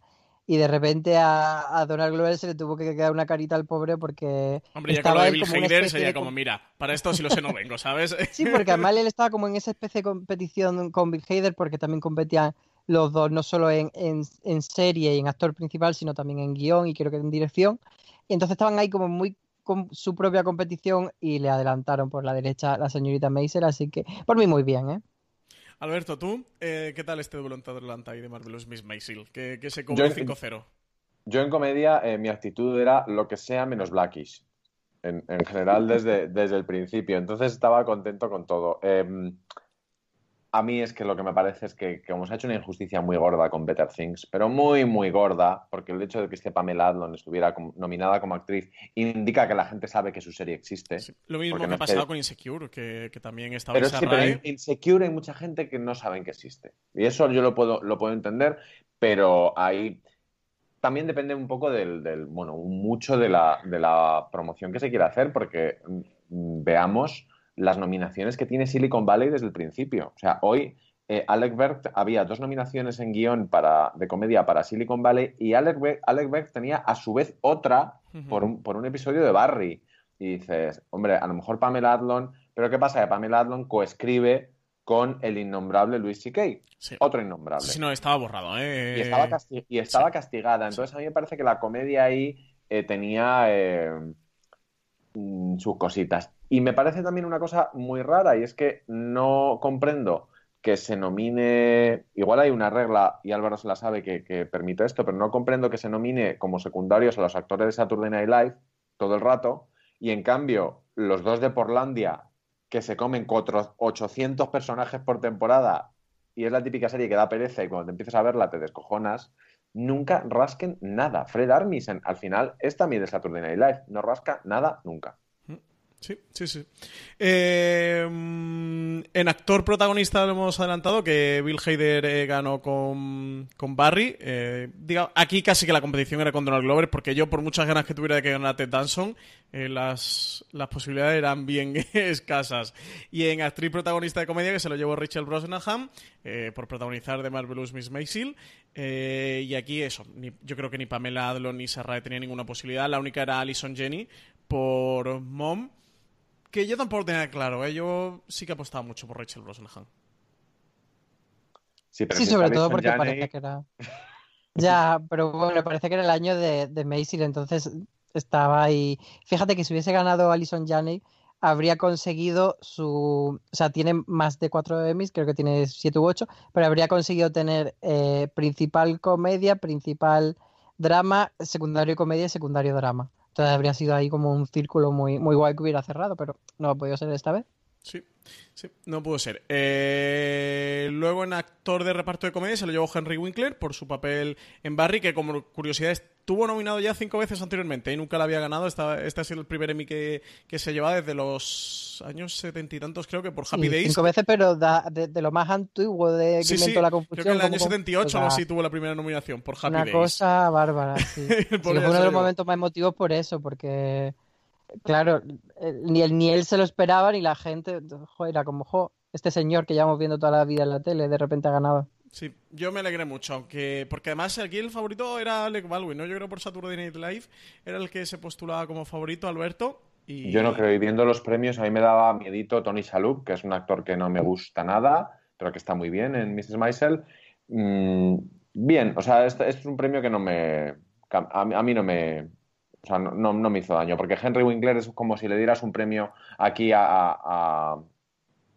y de repente a, a Donald Glover se le tuvo que quedar una carita al pobre porque Hombre, ya con estaba lo de Bill Hader sería como, com- mira, para esto si lo sé no vengo, ¿sabes? Sí, porque además (laughs) él estaba como en esa especie de competición con Bill Hader porque también competían los dos, no solo en, en, en serie y en actor principal, sino también en guion y creo que en dirección. Y entonces estaban ahí como muy con su propia competición y le adelantaron por la derecha la señorita Maisel, así que por mí muy bien, ¿eh? Alberto, ¿tú eh, qué tal este Volunta de Atlanta y de Marvelous Miss Maisel? Que, que se en- 5-0. Yo en comedia, eh, mi actitud era lo que sea menos blackish. En, en general, desde, desde el principio. Entonces estaba contento con todo. Eh, a mí es que lo que me parece es que, ha hecho una injusticia muy gorda con Better Things, pero muy, muy gorda, porque el hecho de que esté Pamela Adlon estuviera como- nominada como actriz indica que la gente sabe que su serie existe. Sí, Lo mismo que no ha pasado con Insecure, que, que también estaba Pero esa sí, pero en Insecure hay mucha gente que no saben que existe. Y eso yo lo puedo, lo puedo entender, pero ahí también depende un poco del, del- bueno, mucho de la, de la promoción que se quiere hacer, porque mm, veamos las nominaciones que tiene Silicon Valley desde el principio. O sea, hoy eh, Alec Berg había dos nominaciones en guion para, de comedia para Silicon Valley y Alec Berg, Alec Berg tenía a su vez otra por un, por un episodio de Barry. Y dices, hombre, a lo mejor Pamela Adlon, pero ¿qué pasa? Que Pamela Adlon coescribe con el innombrable Louis C.K., Sí. otro innombrable. Sí, no, estaba borrado, ¿eh? Y estaba, casti- y estaba sí. castigada. Entonces a mí me parece que la comedia ahí eh, tenía eh, sus cositas. Y me parece también una cosa muy rara y es que no comprendo que se nomine, igual hay una regla y Álvaro se la sabe que, permite esto, pero no comprendo que se nomine como secundarios a los actores de Saturday Night Live todo el rato y en cambio los dos de Portlandia que se comen cuatro- 800 personajes por temporada y es la típica serie que da pereza y cuando te empiezas a verla te descojonas, nunca rasquen nada. Fred Armisen, al final, es también de Saturday Night Live, no rasca nada nunca. Sí, sí, sí. Eh, en actor protagonista lo hemos adelantado que Bill Hader eh, ganó con, con Barry. Eh, diga, aquí casi que la competición era con Donald Glover, porque yo, por muchas ganas que tuviera de que ganara Ted Danson, eh, las, las posibilidades eran bien (laughs) escasas. Y en actriz protagonista de comedia, que se lo llevó Rachel Brosnahan, por protagonizar de Marvelous Miss Maisel. Y aquí eso, ni- yo creo que ni Pamela Adlon ni Sarah tenía ninguna posibilidad. La única era Alison Jenny por Mom. Que yo tampoco tenía claro, ¿eh? Yo sí que apostaba mucho por Rachel Brosnahan. Sí, pero Sí, si sobre todo Alison porque Janney- parece que era. Ya, pero bueno, parece que era el año de, de Maisel, entonces estaba ahí. Fíjate que si hubiese ganado Alison Janney, habría conseguido su. O sea, tiene más de cuatro Emmys, creo que tiene siete u ocho, pero habría conseguido tener eh, principal comedia, principal drama, secundario comedia y secundario drama. Entonces habría sido ahí como un círculo muy, muy guay que hubiera cerrado, pero no ha podido ser esta vez. Sí, sí, no pudo ser. Eh, luego en actor de reparto de comedia se lo llevó Henry Winkler por su papel en Barry, que como curiosidad estuvo nominado ya cinco veces anteriormente y nunca lo había ganado. Esta- Este ha sido el primer Emmy que, que se lleva desde los años setenta y tantos, creo que por Happy Sí, Days. Cinco veces, pero da- de, de lo más antiguo de que Sí, sí, inventó la creo confusión. que en el año con- 78 o algo sea, así tuvo la primera nominación por Happy Una Days. cosa bárbara, sí. (laughs) Sí, fue uno de los momentos más emotivos por eso, porque, claro, eh, ni él, ni él se lo esperaba, ni la gente, jo, era como, jo, este señor que llevamos viendo toda la vida en la tele, de repente ha ganado. Sí, yo me alegré mucho, aunque porque además aquí el favorito era Alec Baldwin, ¿no? Yo creo por Saturday Night Live era el que se postulaba como favorito, Alberto. Y... Yo no creo, y viendo los premios, a mí me daba miedito Tony Shalhoub, que es un actor que no me gusta nada, pero que está muy bien en Mrs. Maisel. Mm, bien, o sea, este, este es un premio que no me... A, mí- a mí no me... O sea, no, no- me hizo daño, porque Henry Winkler es como si le dieras un premio aquí a, a,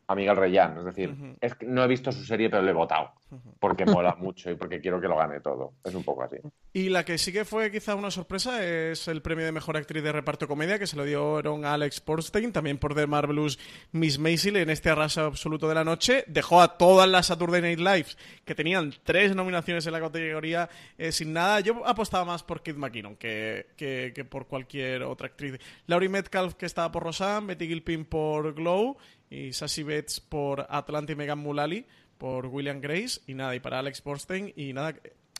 a- Miguel Reyán. Es decir, es que no he visto su serie, pero le he votado, porque mola mucho y porque quiero que lo gane todo. Es un poco así. Y la que sí que fue quizá una sorpresa es el premio de mejor actriz de reparto comedia que se lo dieron a Alex Borstein, también por The Marvelous Miss Maisel en este arraso absoluto de la noche. Dejó a todas las Saturday Night Lives que tenían tres nominaciones en la categoría eh, sin nada. Yo apostaba más por Kid McKinnon que, que, que por cualquier otra actriz. Laurie Metcalf que estaba por Roseanne, Betty Gilpin por Glow y Sassy Betts por Atlanta y Megan Mullally por William Grace y nada, y para Alex Borstein y nada,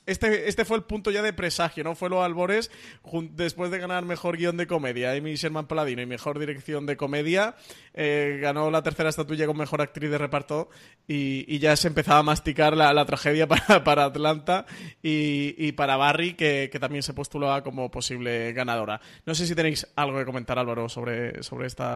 este, este fue el punto ya de presagio, ¿no? Fue los albores después de ganar mejor guion de comedia, Amy Sherman Paladino y mejor dirección de comedia. eh, ganó la tercera estatuilla con mejor actriz de reparto y, y ya se empezaba a masticar la, la tragedia (laughs) para, para Atlanta y, y para Barry, que, que también se postulaba como posible ganadora. No sé si tenéis algo que comentar, Álvaro, sobre, sobre esta.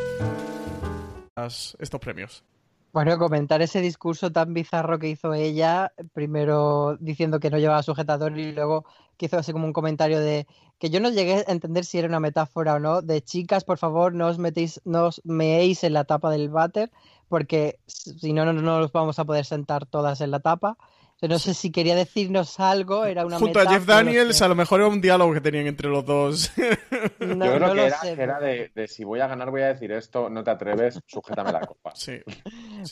Estos premios. Bueno, comentar ese discurso tan bizarro que hizo ella, primero diciendo que no llevaba sujetador y luego que hizo así como un comentario de que yo no llegué a entender si era una metáfora o no, de chicas, por favor, no os metéis, no os meéis en la tapa del váter, porque si no, no, no nos vamos a poder sentar todas en la tapa. No sé si quería decirnos algo, era una Junto a Jeff Daniels, a lo mejor era un diálogo que tenían entre los dos. (laughs) No, Yo creo que, era, de, si voy a ganar voy a decir esto, no te atreves, sujétame la copa. Sí,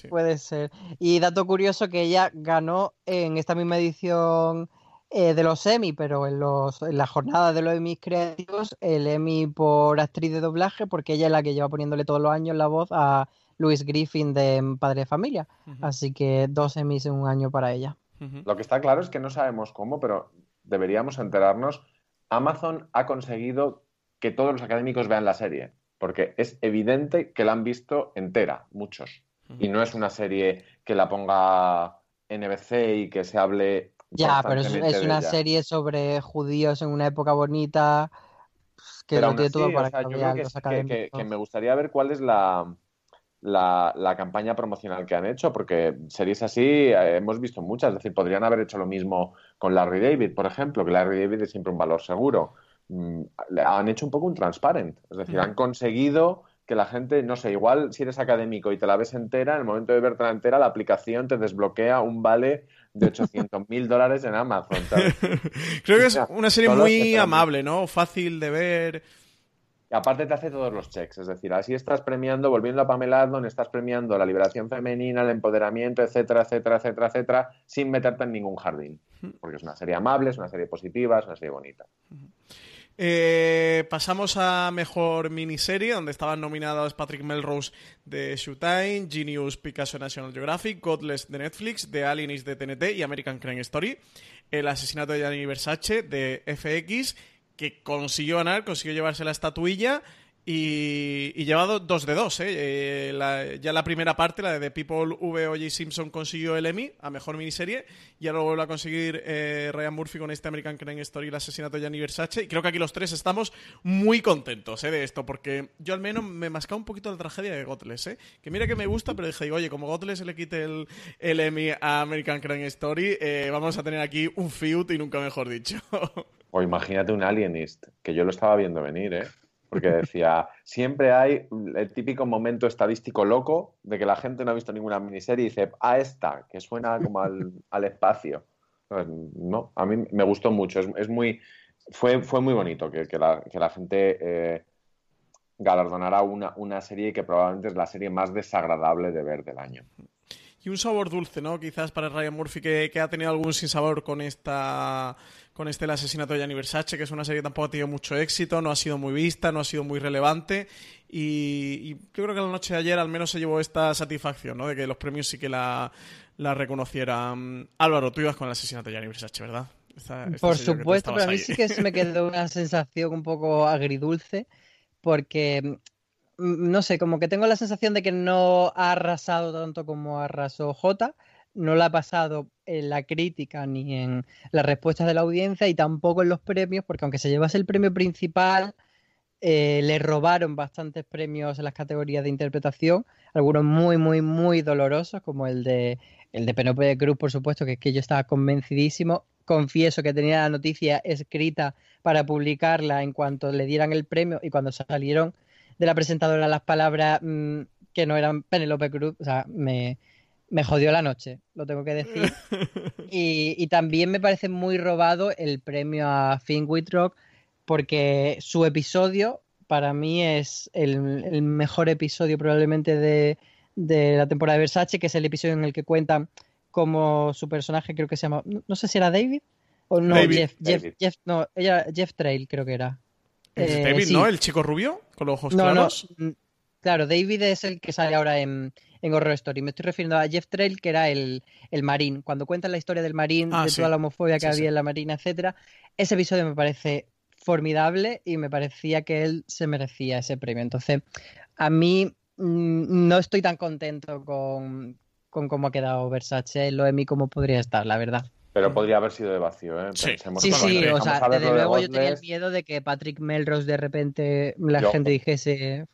Puede ser. Y dato curioso que ella ganó en esta misma edición eh, de los Emmy, pero en, los, en la jornada de los Emmy creativos, el Emmy por actriz de doblaje, porque ella es la que lleva poniéndole todos los años la voz a Louis Griffin de Padre de Familia. Así que dos Emmys en un año para ella. Lo que está claro es que no sabemos cómo, pero deberíamos enterarnos. Amazon ha conseguido que todos los académicos vean la serie, porque es evidente que la han visto entera, muchos. Y no es una serie que la ponga NBC y que se hable. Ya, pero es, una serie sobre judíos en una época bonita pues, que lo tiene todo para que, que me gustaría ver cuál es la, la, campaña promocional que han hecho, porque series así eh, hemos visto muchas, es decir, podrían haber hecho lo mismo con Larry David, por ejemplo, que Larry David es siempre un valor seguro. Mm, han hecho un poco un transparent, es decir, han conseguido que la gente, no sé, igual si eres académico y te la ves entera, en el momento de verte la entera, la aplicación te desbloquea un vale de 800 mil dólares en Amazon. (laughs) Creo que es una serie muy amable, ¿no? Fácil de ver. Y aparte te hace todos los checks, es decir, así estás premiando, volviendo a Pamela Adlon, estás premiando la liberación femenina, el empoderamiento, etcétera, etcétera, etcétera, etcétera, sin meterte en ningún jardín. Porque es una serie amable, es una serie positiva, es una serie bonita. Eh, pasamos a mejor miniserie, donde estaban nominados Patrick Melrose de Showtime, Genius Picasso National Geographic, Godless de Netflix, The Alienist de TNT y American Crime Story. El asesinato de Gianni Versace de FX que consiguió ganar, consiguió llevarse la estatuilla y, y llevado dos de dos. ¿eh? eh ya la primera parte, la de The People V. O.J. Simpson, consiguió el Emmy a mejor miniserie. Y ahora lo vuelve a conseguir eh, Ryan Murphy con este American Crime Story, el asesinato de Gianni Versace. Y creo que aquí los tres estamos muy contentos ¿eh? de esto, porque yo al menos me mascaba un poquito la tragedia de Godless. ¿eh? Que mira que me gusta, pero dije, oye, como Godless le quite el, el Emmy a American Crime Story, eh, vamos a tener aquí un feud y nunca mejor dicho. (laughs) O imagínate un Alienist, que yo lo estaba viendo venir, ¿eh? Porque (laughs) decía, siempre hay el típico momento estadístico loco de que la gente no ha visto ninguna miniserie y dice, ah, esta, que suena como al, (laughs) espacio. Pues, no, a mí me gustó mucho, es, muy, fue, fue muy bonito que, la, gente eh, galardonara una, una serie que probablemente es la serie más desagradable de ver del año y un sabor dulce, ¿no? Quizás para Ryan Murphy que, que, ha tenido algún sinsabor con esta con este El asesinato de Gianni Versace, que es una serie que tampoco ha tenido mucho éxito, no ha sido muy vista, no ha sido muy relevante. Y, yo creo que la noche de ayer al menos se llevó esta satisfacción, ¿no? De que los premios sí que la, la reconocieran. Álvaro, tú ibas con el asesinato de Gianni Versace, ¿verdad? Por supuesto, pero a mí sí que se me quedó una sensación un poco agridulce, porque mm, no sé, como que tengo la sensación de que no ha arrasado tanto como arrasó J, no la ha pasado en la crítica ni en las respuestas de la audiencia y tampoco en los premios, porque aunque se llevase el premio principal, eh, le robaron bastantes premios en las categorías de interpretación, algunos muy, muy, muy dolorosos, como el de el de Penelope Cruz, por supuesto, que es que yo estaba convencidísimo, confieso que tenía la noticia escrita para publicarla en cuanto le dieran el premio y cuando salieron de la presentadora las palabras mm, que no eran Penelope Cruz, o sea, me, me jodió la noche, lo tengo que decir. (laughs) Y, y también me parece muy robado el premio a Finn Wittrock porque su episodio para mí es el, el mejor episodio probablemente de, de la temporada de Versace, que es el episodio en el que cuentan como su personaje, creo que se llama, no, no sé si era David o no, David. Jeff, Jeff, David. Jeff, no, ella, Jeff Trail creo que era. Es Eh, David, sí. ¿no? El chico rubio con los ojos No, no, claros. mm, claro, David es el que sale ahora en, en Horror Story. Me estoy refiriendo a Jeff Trail, que era el, el marín. Cuando cuentan la historia del marín, Ah, de sí. toda la homofobia que Sí, sí. había en la marina, etcétera, ese episodio me parece formidable y me parecía que él se merecía ese premio. Entonces, a mí mm, no estoy tan contento con, con cómo ha quedado Versace lo de mí como podría estar, la verdad. Pero podría haber sido de vacío, ¿eh? Sí. Pensemos Sí, sí, o sea, desde de luego yo tenía el miedo de que Patrick Melrose de repente la Yo- gente dijese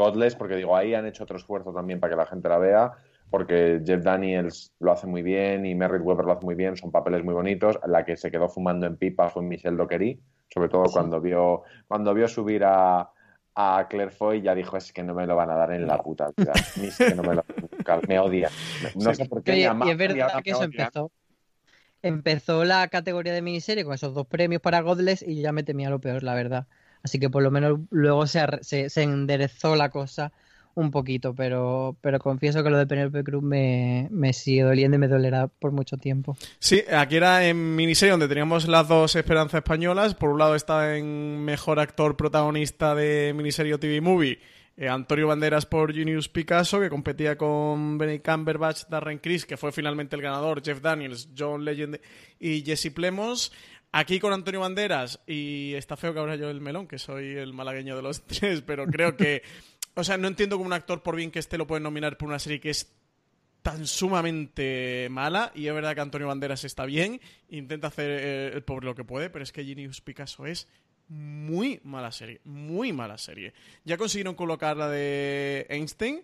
Godless, porque digo, ahí han hecho otro esfuerzo también para que la gente la vea, porque Jeff Daniels lo hace muy bien y Merritt Weber lo hace muy bien, son papeles muy bonitos. La que se quedó fumando en pipa fue Michelle Dockery, sobre todo Sí. cuando vio cuando vio subir a, a Claire Foy, ya dijo, es que no me lo van a dar en la puta vida. Ni es que no me lo me odia. No Sí. sé por qué. Oye, me y es verdad que eso odian. empezó. Empezó la categoría de miniserie con esos dos premios para Godless y yo ya me temía lo peor, la verdad. Así que por lo menos luego se, se, enderezó la cosa un poquito, pero, pero confieso que lo de Penelope Cruz me, me sigue doliendo y me dolerá por mucho tiempo. Sí, aquí era en miniserie donde teníamos las dos esperanzas españolas. Por un lado está en mejor actor protagonista de miniserie TV movie. eh, Antonio Banderas por Junius Picasso, que competía con Benny Cumberbatch, Darren Criss, que fue finalmente el ganador, Jeff Daniels, John Legend y Jesse Plemons. Aquí con Antonio Banderas, y está feo que abra yo el melón, que soy el malagueño de los (laughs) tres, pero creo que. O sea, no entiendo como un actor, por bien que esté, lo pueden nominar por una serie que es tan sumamente mala y es verdad que Antonio Banderas está bien, intenta hacer eh, el pobre lo que puede, pero es que Genius Picasso es muy mala serie, muy mala serie. Ya consiguieron colocar la de Einstein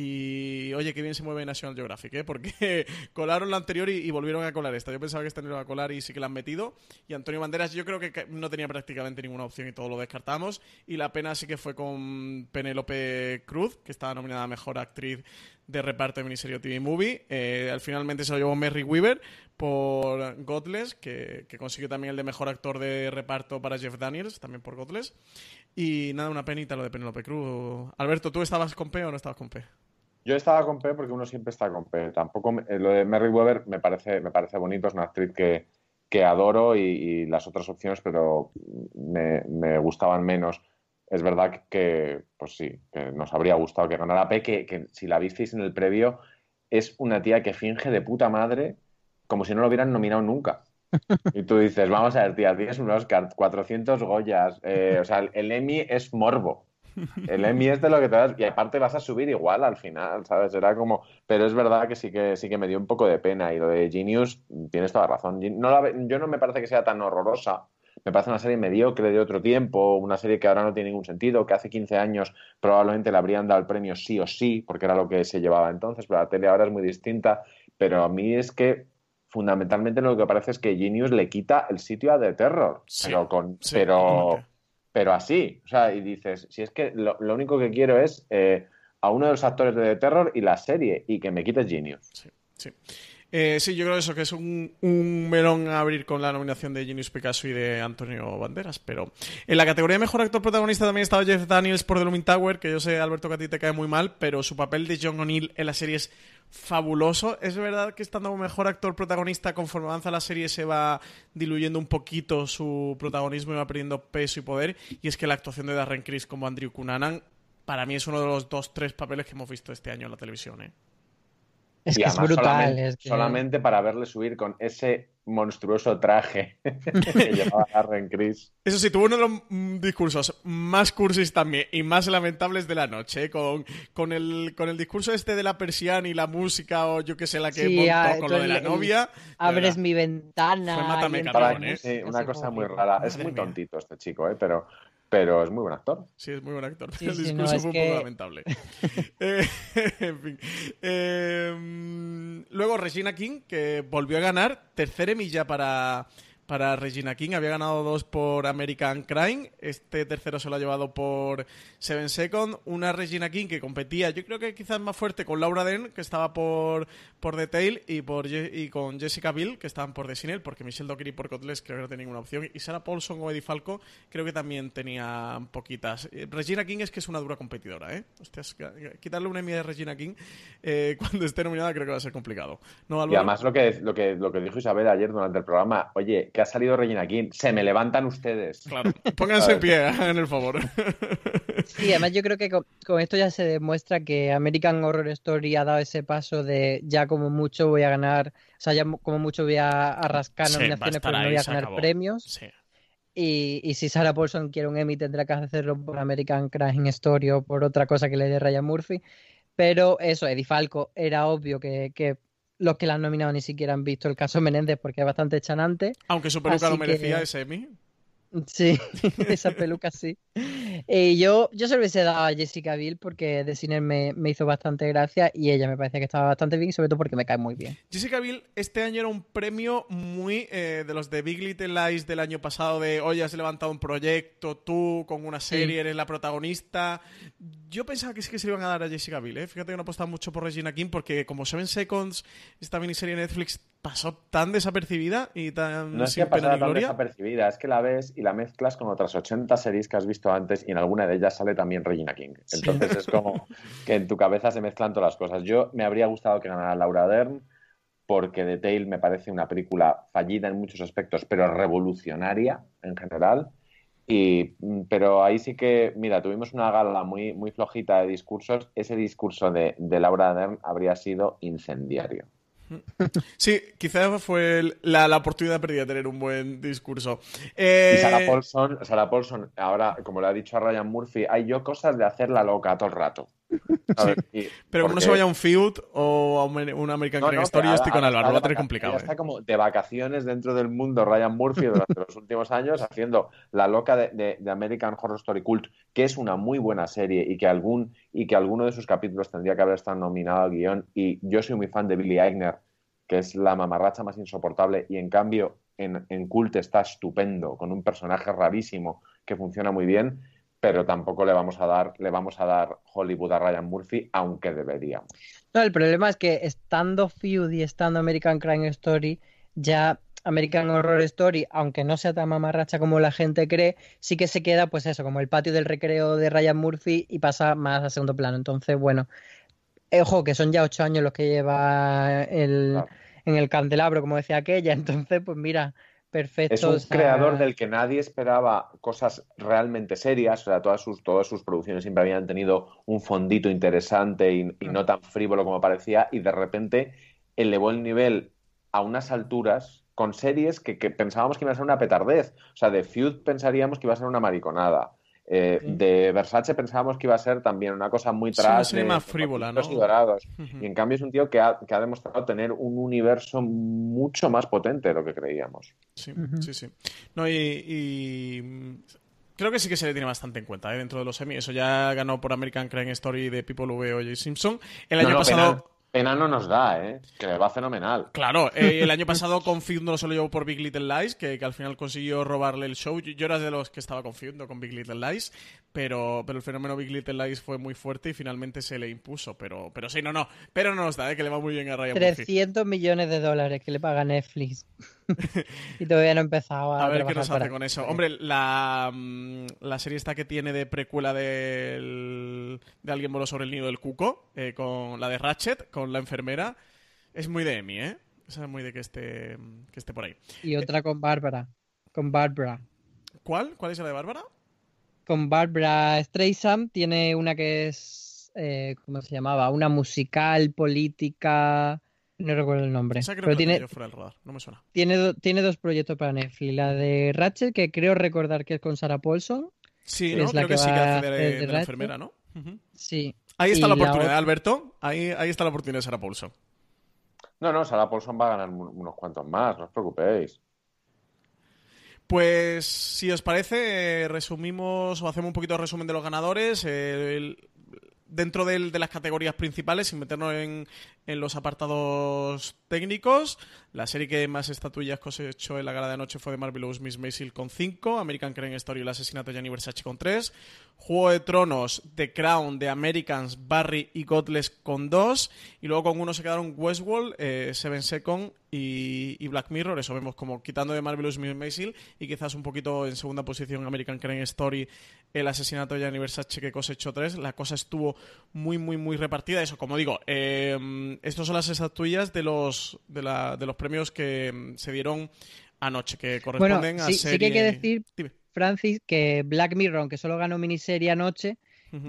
y oye, qué bien se mueve National Geographic, ¿eh? porque (laughs) colaron la anterior y, volvieron a colar esta. Yo pensaba que esta no iba a colar y sí que la han metido. Y Antonio Banderas yo creo que no tenía prácticamente ninguna opción y todo lo descartamos. Y la pena sí que fue con Penélope Cruz, que estaba nominada a Mejor Actriz de reparto de miniserie o TV Movie. Eh, al finalmente se lo llevó Merry Weaver por Godless, que, que consiguió también el de Mejor Actor de Reparto para Jeff Daniels, también por Godless. Y nada, una penita lo de Penélope Cruz. Alberto, ¿tú estabas con P o no estabas con P? Yo estaba con P porque uno siempre está con P. Tampoco eh, lo de Merritt Weber me parece, me parece bonito, es una actriz que, que adoro y, las otras opciones, pero me, gustaban menos. Es verdad que, pues sí, que nos habría gustado que ganara P, que, si la visteis en el previo, es una tía que finge de puta madre como si no lo hubieran nominado nunca. Y tú dices, vamos a ver, tía, tienes un Oscar, 400 Goyas, eh, o sea, el Emmy es morbo. El Emmy es de lo que te das y aparte vas a subir igual al final, ¿sabes? Era como, pero es verdad que sí que sí que me dio un poco de pena y lo de Genius tienes toda la razón. No la yo no me parece que sea tan horrorosa. Me parece una serie mediocre de otro tiempo, una serie que ahora no tiene ningún sentido, que hace 15 años probablemente le habrían dado el premio sí o sí, porque era lo que se llevaba entonces, pero la tele ahora es muy distinta. Pero a mí es que fundamentalmente lo que parece es que Genius le quita el sitio a The Terror, Sí, pero con, sí, pero totalmente. Pero así, o sea, y dices, si es que lo, lo único que quiero es eh, a uno de los actores de The Terror y la serie, y que me quites Genius. Sí, sí. Eh, sí, yo creo eso, que es un, melón a abrir con la nominación de Genius Picasso y de Antonio Banderas. Pero en la categoría de mejor actor protagonista también estaba Jeff Daniels por The Looming Tower, que yo sé, Alberto, que te cae muy mal, pero su papel de John O'Neill en la serie es fabuloso. Es verdad que estando como mejor actor protagonista, conforme avanza la serie, se va diluyendo un poquito su protagonismo y va perdiendo peso y poder. Y es que la actuación de Darren Criss como Andrew Cunanan, para mí es uno de los dos, tres papeles que hemos visto este año en la televisión. ¿eh? Es Y que es brutal. Solamente, es que- solamente para verle subir con ese monstruoso traje (laughs) que llevaba Darren Criss. Eso sí, tuvo uno de los mm, discursos más cursis también y más lamentables de la noche, ¿eh? con, con, el, con el discurso este de la persiana y la música o yo que sé, la que Sí, montó ah, con lo de la el- novia. Abres mi ventana. Fue mátame, cabrón, ¿eh? Sí, una cosa muy rara. Es muy tontito este chico, ¿eh? pero, pero es muy buen actor. Sí, es muy buen actor. Sí, (laughs) el discurso no, fue un que- poco lamentable. (laughs) Eh, (laughs) en fin. Eh, luego Regina King, que volvió a ganar. Tercer Emmy ya para, para Regina King. Había ganado dos por American Crime. Este tercero se lo ha llevado por Seven Second. Una Regina King que competía, yo creo que quizás más fuerte con Laura Dern, que estaba por, por The Tale, y, por, y con Jessica Biel, que estaban por The porque Michelle Dockery por Cotles creo que no tenía ninguna opción. Y Sarah Paulson o Eddie Falco creo que también tenía poquitas. Eh, Regina King es que es una dura competidora, ¿eh? Quitarle una Emmy a Regina King eh, (laughs) cuando esté nominada creo que va a ser complicado. ¿No, Y además lo que, lo, que, lo que dijo Isabel ayer durante el programa, oye, que ha salido Regina King, se me levantan ustedes. Claro, pónganse en pie, (laughs) en el favor. Sí, además yo creo que con, con esto ya se demuestra que American Horror Story ha dado ese paso de ya como mucho voy a ganar, o sea, ya mo- como mucho voy a, a rascar Sí, nominaciones, estar pero no voy a ganar acabó. premios. Sí. Y, y si Sarah Paulson quiere un Emmy tendrá que hacerlo por American Crime Story o por otra cosa que le dé Ryan Murphy. Pero eso, Eddie Falco, era obvio que, que los que la han nominado ni siquiera han visto el caso Menéndez porque es bastante chanante. Aunque su no merecía que- ese Emmy. Sí, (laughs) (laughs) esa peluca sí. Y yo, yo se lo hubiese dado a Jessica Biel porque de cine me, me hizo bastante gracia y ella me parece que estaba bastante bien y sobre todo porque me cae muy bien. Jessica Biel este año era un premio muy eh, de los de Big Little Lies del año pasado de oye has levantado un proyecto tú con una serie Sí. eres la protagonista yo pensaba que sí que se iban a dar a Jessica Biel ¿eh? fíjate que no apostaba mucho por Regina King porque como Seven Seconds esta miniserie de Netflix pasó tan desapercibida y tan No es sin que pena ni tan gloria desapercibida, es que la ves y la mezclas con otras 80 series que has visto antes y en alguna de ellas sale también Regina King. Entonces es como que en tu cabeza se mezclan todas las cosas. Yo me habría gustado que ganara Laura Dern porque The Tale me parece una película fallida en muchos aspectos, pero revolucionaria en general. Y, pero ahí sí que, mira, tuvimos una gala muy, muy flojita de discursos. Ese discurso de, de Laura Dern habría sido incendiario. (laughs) sí quizás fue la, la oportunidad perdida de tener un buen discurso Eh, Y Sarah Paulson, Sarah Paulson, ahora, como le ha dicho a Ryan Murphy, hay yo cosas de hacerla loca todo el rato. Pero como no se vaya a un feud o a un, American No, no, Story estoy con Álvaro lo va a tener complicado ¿eh? Está como de vacaciones dentro del mundo Ryan Murphy durante los últimos años haciendo la loca de, de- de American Horror Story Cult, que es una muy buena serie y que algún y que alguno de sus capítulos tendría que haber estado nominado al guion. Y yo soy muy fan de Billy Eichner, que es la mamarracha más insoportable, y en cambio en, en Cult está estupendo, con un personaje rarísimo que funciona muy bien. Pero tampoco le vamos a dar, le vamos a dar Hollywood a Ryan Murphy, aunque deberíamos. No, el problema es que estando Feud y estando American Crime Story, ya American Horror Story, aunque no sea tan mamarracha como la gente cree, sí que se queda, pues eso, como el patio del recreo de Ryan Murphy y pasa más a segundo plano. Entonces, bueno, eh, ojo, que son ya ocho años los que lleva el, Claro. en el candelabro, como decía aquella. (laughs) Entonces, pues mira, perfecto. Es un o sea, creador del que nadie esperaba cosas realmente serias, o sea, todas sus, todas sus producciones siempre habían tenido un fondito interesante y, y no tan frívolo como parecía, y de repente elevó el nivel a unas alturas con series que, que pensábamos que iba a ser una petardez. O sea, de Feud pensaríamos que iba a ser una mariconada. Eh, Sí. De Versace pensábamos que iba a ser también una cosa muy Sí, una tras serie de más frívola, ¿no? y dorados. Y en cambio es un tío que ha, que ha demostrado tener un universo mucho más potente de lo que creíamos. Sí, sí, sí. No, y, y, mm, creo que sí que se le tiene bastante en cuenta ¿eh? dentro de los Emmy. Eso ya ganó por American Crime Story de People V o J. Simpson. El año No, no, pasado... Pena, pena no nos da, ¿eh? Que le va fenomenal. Claro, eh, el año (laughs) pasado con Feud no lo solo llevó por Big Little Lies, que, que al final consiguió robarle el show. Yo, yo era de los que estaba confiando con Big Little Lies, pero, pero el fenómeno Big Little Lies fue muy fuerte y finalmente se le impuso. Pero, pero sí, no, no. Pero no nos da, ¿eh? que le va muy bien a Ryan Murphy. 300 millones de dólares que le paga Netflix. (laughs) y todavía no he empezado a, A ver qué nos hace para- con eso. Hombre, la, mm, la serie esta que tiene de precuela del- de Alguien voló sobre el nido del cuco, eh, con la de Ratchet, con la enfermera, es muy de Emmy, ¿eh? Muy de que esté, que esté por ahí. Y otra con Bárbara. Con Barbara. ¿Cuál? ¿Cuál es la de Bárbara? Con Barbara Streisand tiene una que es. eh, ¿Cómo se llamaba? Una musical política. No recuerdo el nombre. Esa creo Pero que tiene, yo fuera del radar, no me suena. tiene, do- tiene dos proyectos para Netflix. La de Ratchet, que creo recordar que es con Sarah Paulson. Sí, Es ¿no? la Creo que, sí que hace de, la enfermera, ¿no? Sí. Ahí está Y la oportunidad, Alberto. Ahí, ahí está la oportunidad de Sarah Paulson. No, no, Sarah Paulson va a ganar un- unos cuantos más, no os preocupéis. Pues si os parece, resumimos o hacemos un poquito de resumen de los ganadores. El- dentro del- de las categorías principales, sin meternos en, en los apartados técnicos, la serie que más estatuillas cosechó en la gala de anoche fue de Marvelous Miss Maisel con 5, American Crime Story el asesinato de Gianni Versace con 3, Juego de Tronos, The Crown, The Americans, Barry y Godless con 2, y luego con uno se quedaron Westworld, eh, Seven Second y, y Black Mirror, eso vemos como quitando de Marvelous Miss Maisel y quizás un poquito en segunda posición American Crime Story, el asesinato de Gianni Versace que cosechó 3, la cosa estuvo muy muy muy repartida, eso como digo, eh, estas son las estatuillas de los, de, la- de los premios que mm, se dieron anoche, que Bueno, corresponden a sí, serie... sí que hay que decir, Dime. Francis, que Black Mirror, aunque solo ganó miniserie anoche,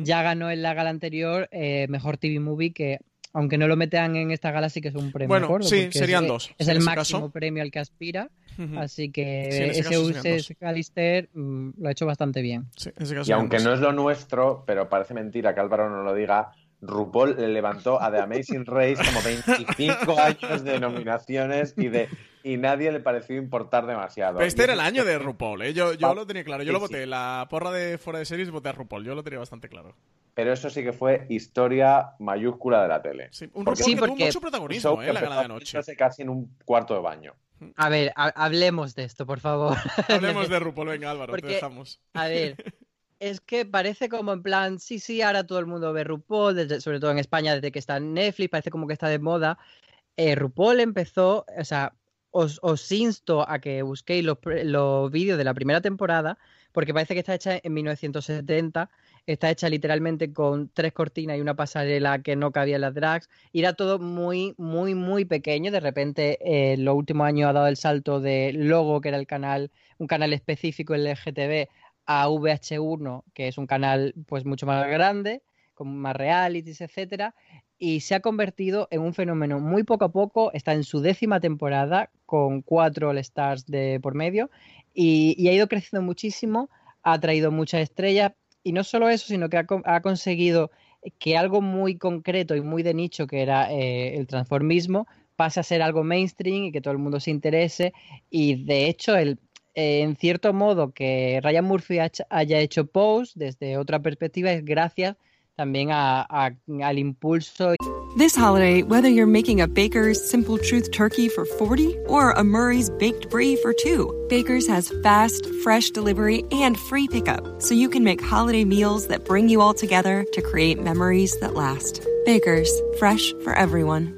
ya ganó en la gala anterior eh, mejor TV movie que aunque no lo metan en esta gala sí que es un premio Bueno, sí, serían es, dos, es el máximo caso. premio al que aspira así que Sí, ese UCS dos. Callister mm, lo ha hecho bastante bien Sí, en ese caso Y aunque dos. no es lo nuestro, pero parece mentira que Álvaro no lo diga, RuPaul le levantó a The Amazing Race como 25 años de nominaciones y de y nadie le pareció importar demasiado. Pero este Y era el año de RuPaul, ¿eh? Yo, yo Ah, lo tenía claro. Yo sí, lo sí. voté. La porra de fuera de series voté a RuPaul. Yo lo tenía bastante claro. Pero eso sí que fue historia mayúscula de la tele. Sí, un Porque- RuPaul Sí, que tuvo mucho Un protagonismo, ¿eh? La gala de haciéndose casi en un cuarto de baño. a ver ha- hablemos de esto por favor Hablemos (laughs) de RuPaul. Venga, Álvaro, te Porque- dejamos. A ver, (laughs) es que parece como en plan, sí, sí, ahora todo el mundo ve RuPaul, desde- sobre todo en España, desde que está en Netflix, parece como que está de moda. Eh, RuPaul empezó, o sea, os, os insto a que busquéis los, los vídeos de la primera temporada, porque parece que está hecha en 1970, está hecha literalmente con tres cortinas y una pasarela que no cabía en las drags, y era todo muy, muy, muy pequeño. De repente, eh, los últimos años ha dado el salto de Logo, que era el canal, un canal específico LGTB, a VH1, que es un canal pues mucho más grande, con más realities, etcétera, y se ha convertido en un fenómeno muy poco a poco, está en su décima temporada con cuatro All Stars de por medio y, y ha ido creciendo muchísimo, ha traído muchas estrellas y no solo eso, sino que ha conseguido que algo muy concreto y muy de nicho que era eh, el transformismo pase a ser algo mainstream y que todo el mundo se interese y de hecho el, eh, en cierto modo que Ryan Murphy haya hecho Pose desde otra perspectiva es gracias también a- a- al impulso This holiday, whether you're making a Baker's Simple Truth turkey for 40 or a Murray's Baked Brie for 2, Baker's has fast, fresh delivery and free pickup, so you can make holiday meals that bring you all together to create memories that last. Baker's, fresh for everyone.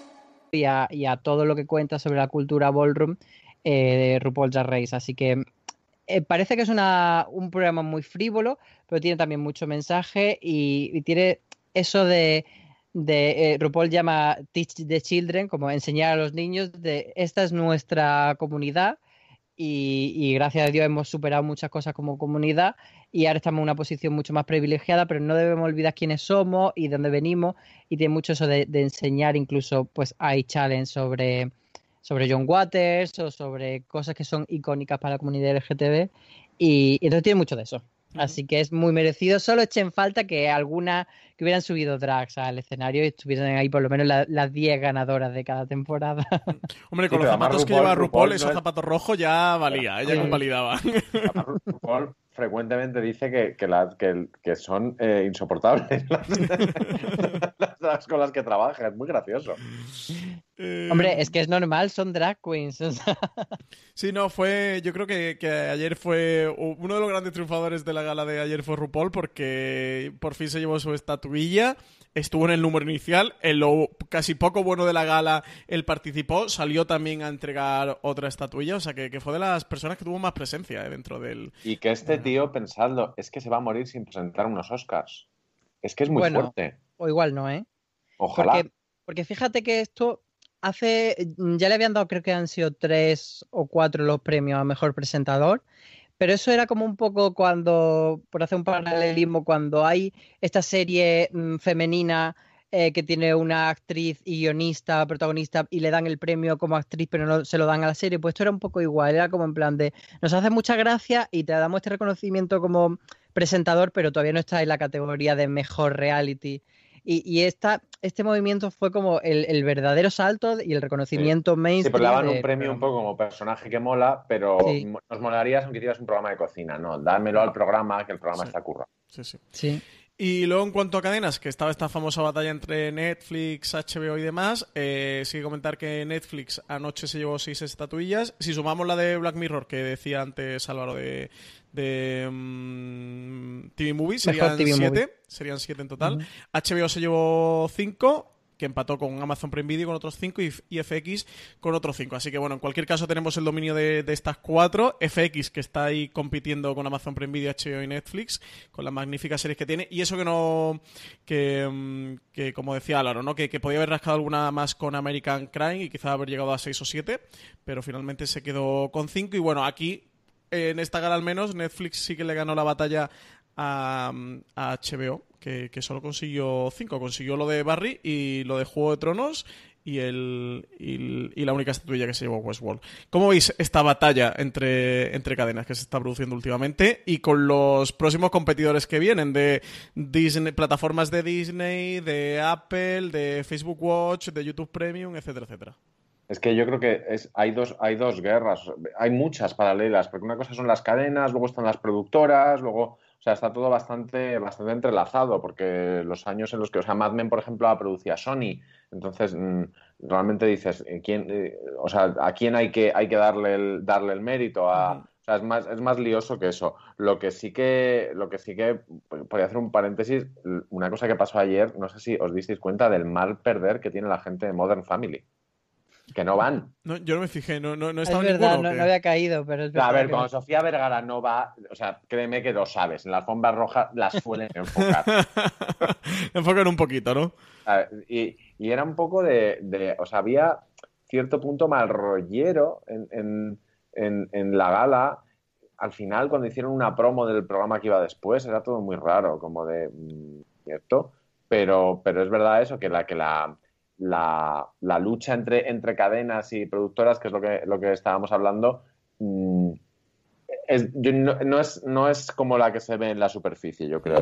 Y a, todo lo que cuenta sobre la cultura ballroom eh, de RuPaul's Drag Race. Así que eh, parece que es una, un programa muy frívolo, pero tiene también mucho mensaje y, y tiene eso de, de eh, RuPaul llama Teach the Children, como enseñar a los niños de esta es nuestra comunidad y, y gracias a Dios hemos superado muchas cosas como comunidad y ahora estamos en una posición mucho más privilegiada, pero no debemos olvidar quiénes somos y de dónde venimos y tiene mucho eso de, de enseñar, incluso pues hay challenge sobre, sobre John Waters o sobre cosas que son icónicas para la comunidad LGTB y, y entonces tiene mucho de eso. Así que es muy merecido. Solo echen falta que alguna que hubieran subido drags al escenario y estuvieran ahí por lo menos la- las 10 ganadoras de cada temporada. (laughs) Hombre, con Sí, los zapatos que RuPaul- lleva RuPaul, RuPaul esos no es- zapatos rojos ya valía, ella Sí. convalidaba. RuPaul frecuentemente dice que, que, que- que son eh, insoportables (laughs) las, las drags con las que trabaja. Es muy gracioso. Eh, Hombre, es que es normal, son drag queens. (laughs) o sea. Sí, no, fue. Yo creo que, que ayer fue. Uno de los grandes triunfadores de la gala de ayer fue RuPaul porque por fin se llevó su estatuilla. Estuvo en el número inicial. En lo casi poco bueno de la gala, él participó. Salió también a entregar otra estatuilla. O sea, que, que fue de las personas que tuvo más presencia eh, dentro del. Y que este tío pensando, es que se va a morir sin presentar unos Oscars. Es que es muy Bueno, fuerte. O igual no, ¿eh? Ojalá. Porque, porque fíjate que esto hace. Ya le habían dado, creo que han sido tres o cuatro los premios a mejor presentador. Pero eso era como un poco cuando, por hacer un paralelismo, cuando hay esta serie mm, femenina eh, que tiene una actriz y guionista, protagonista, y le dan el premio como actriz, pero no se lo dan a la serie, pues esto era un poco igual, era como en plan de, nos hace mucha gracia y te damos este reconocimiento como presentador, pero todavía no está en la categoría de mejor reality. Y, y esta, este movimiento fue como el, el verdadero salto y el reconocimiento Sí, mainstream. pero le daban de- un premio un poco como personaje que mola, pero Sí. nos molaría aunque hicieras un programa de cocina, ¿no? Dámelo al programa, que el programa Sí. está curra. Sí, sí. Sí. Y luego, en cuanto a cadenas, que estaba esta famosa batalla entre Netflix, HBO y demás, eh, sí que comentar que Netflix anoche se llevó seis estatuillas. Si sumamos la de Black Mirror, que decía antes Álvaro de, de mm, TV Movie, serían TV siete. Movie. Serían siete en total. HBO se llevó cinco que empató con Amazon Prime Video con otros 5 y, y FX con otros 5. Así que bueno, en cualquier caso tenemos el dominio de, de estas cuatro. FX que está ahí compitiendo con Amazon Prime Video, HBO y Netflix, con las magníficas series que tiene. Y eso que no, que, mm, que como decía Álvaro, ¿no? que, que podía haber rascado alguna más con American Crime y quizá haber llegado a 6 o 7, pero finalmente se quedó con 5. Y bueno, aquí, en esta gala al menos, Netflix sí que le ganó la batalla a, HBO, que, solo consiguió 5. Consiguió lo de Barry y lo de Juego de Tronos y, el, y, el- y la única estatuilla que se llevó Westworld. ¿Cómo veis esta batalla entre, entre cadenas que se está produciendo últimamente y con los próximos competidores que vienen de Disney, plataformas de Disney, de Apple, de Facebook Watch, de YouTube Premium, etcétera, etcétera? Es que yo creo que es, hay, dos, hay dos guerras, hay muchas paralelas, porque una cosa son las cadenas, luego están las productoras, luego, o sea, está todo bastante, bastante entrelazado, porque los años en los que, o sea, Mad Men, por ejemplo, la producía Sony, entonces mm, realmente dices, ¿eh, ¿quién, eh, o sea, ¿a quién hay que, hay que darle el, darle el mérito? A. O sea, es más, es más lioso que eso. Lo que sí que, lo que sí que, podría hacer un paréntesis, una cosa que pasó ayer, no sé si os disteis cuenta del mal perder que tiene la gente de Modern Family. Que no van. No, yo no me fijé, no, no, no Es estaba verdad, ninguno. no, no había caído, pero es A verdad. ver, que cuando no. Sofía Vergara no va, o sea, créeme que lo sabes, en la alfombra roja las suelen enfocar. (laughs) Enfocan un poquito, ¿no? A ver, Y, y era un poco de, de- o sea, había cierto punto mal rollero en, en- en- en la gala. Al final, cuando hicieron una promo del programa que iba después, era todo muy raro, como de, mm, ¿cierto? Pero, pero es verdad eso, que la, que la, la, la lucha entre, entre cadenas y productoras, que es lo que, lo que estábamos hablando, mm, es, yo no, no es, no es como la que se ve en la superficie, yo creo.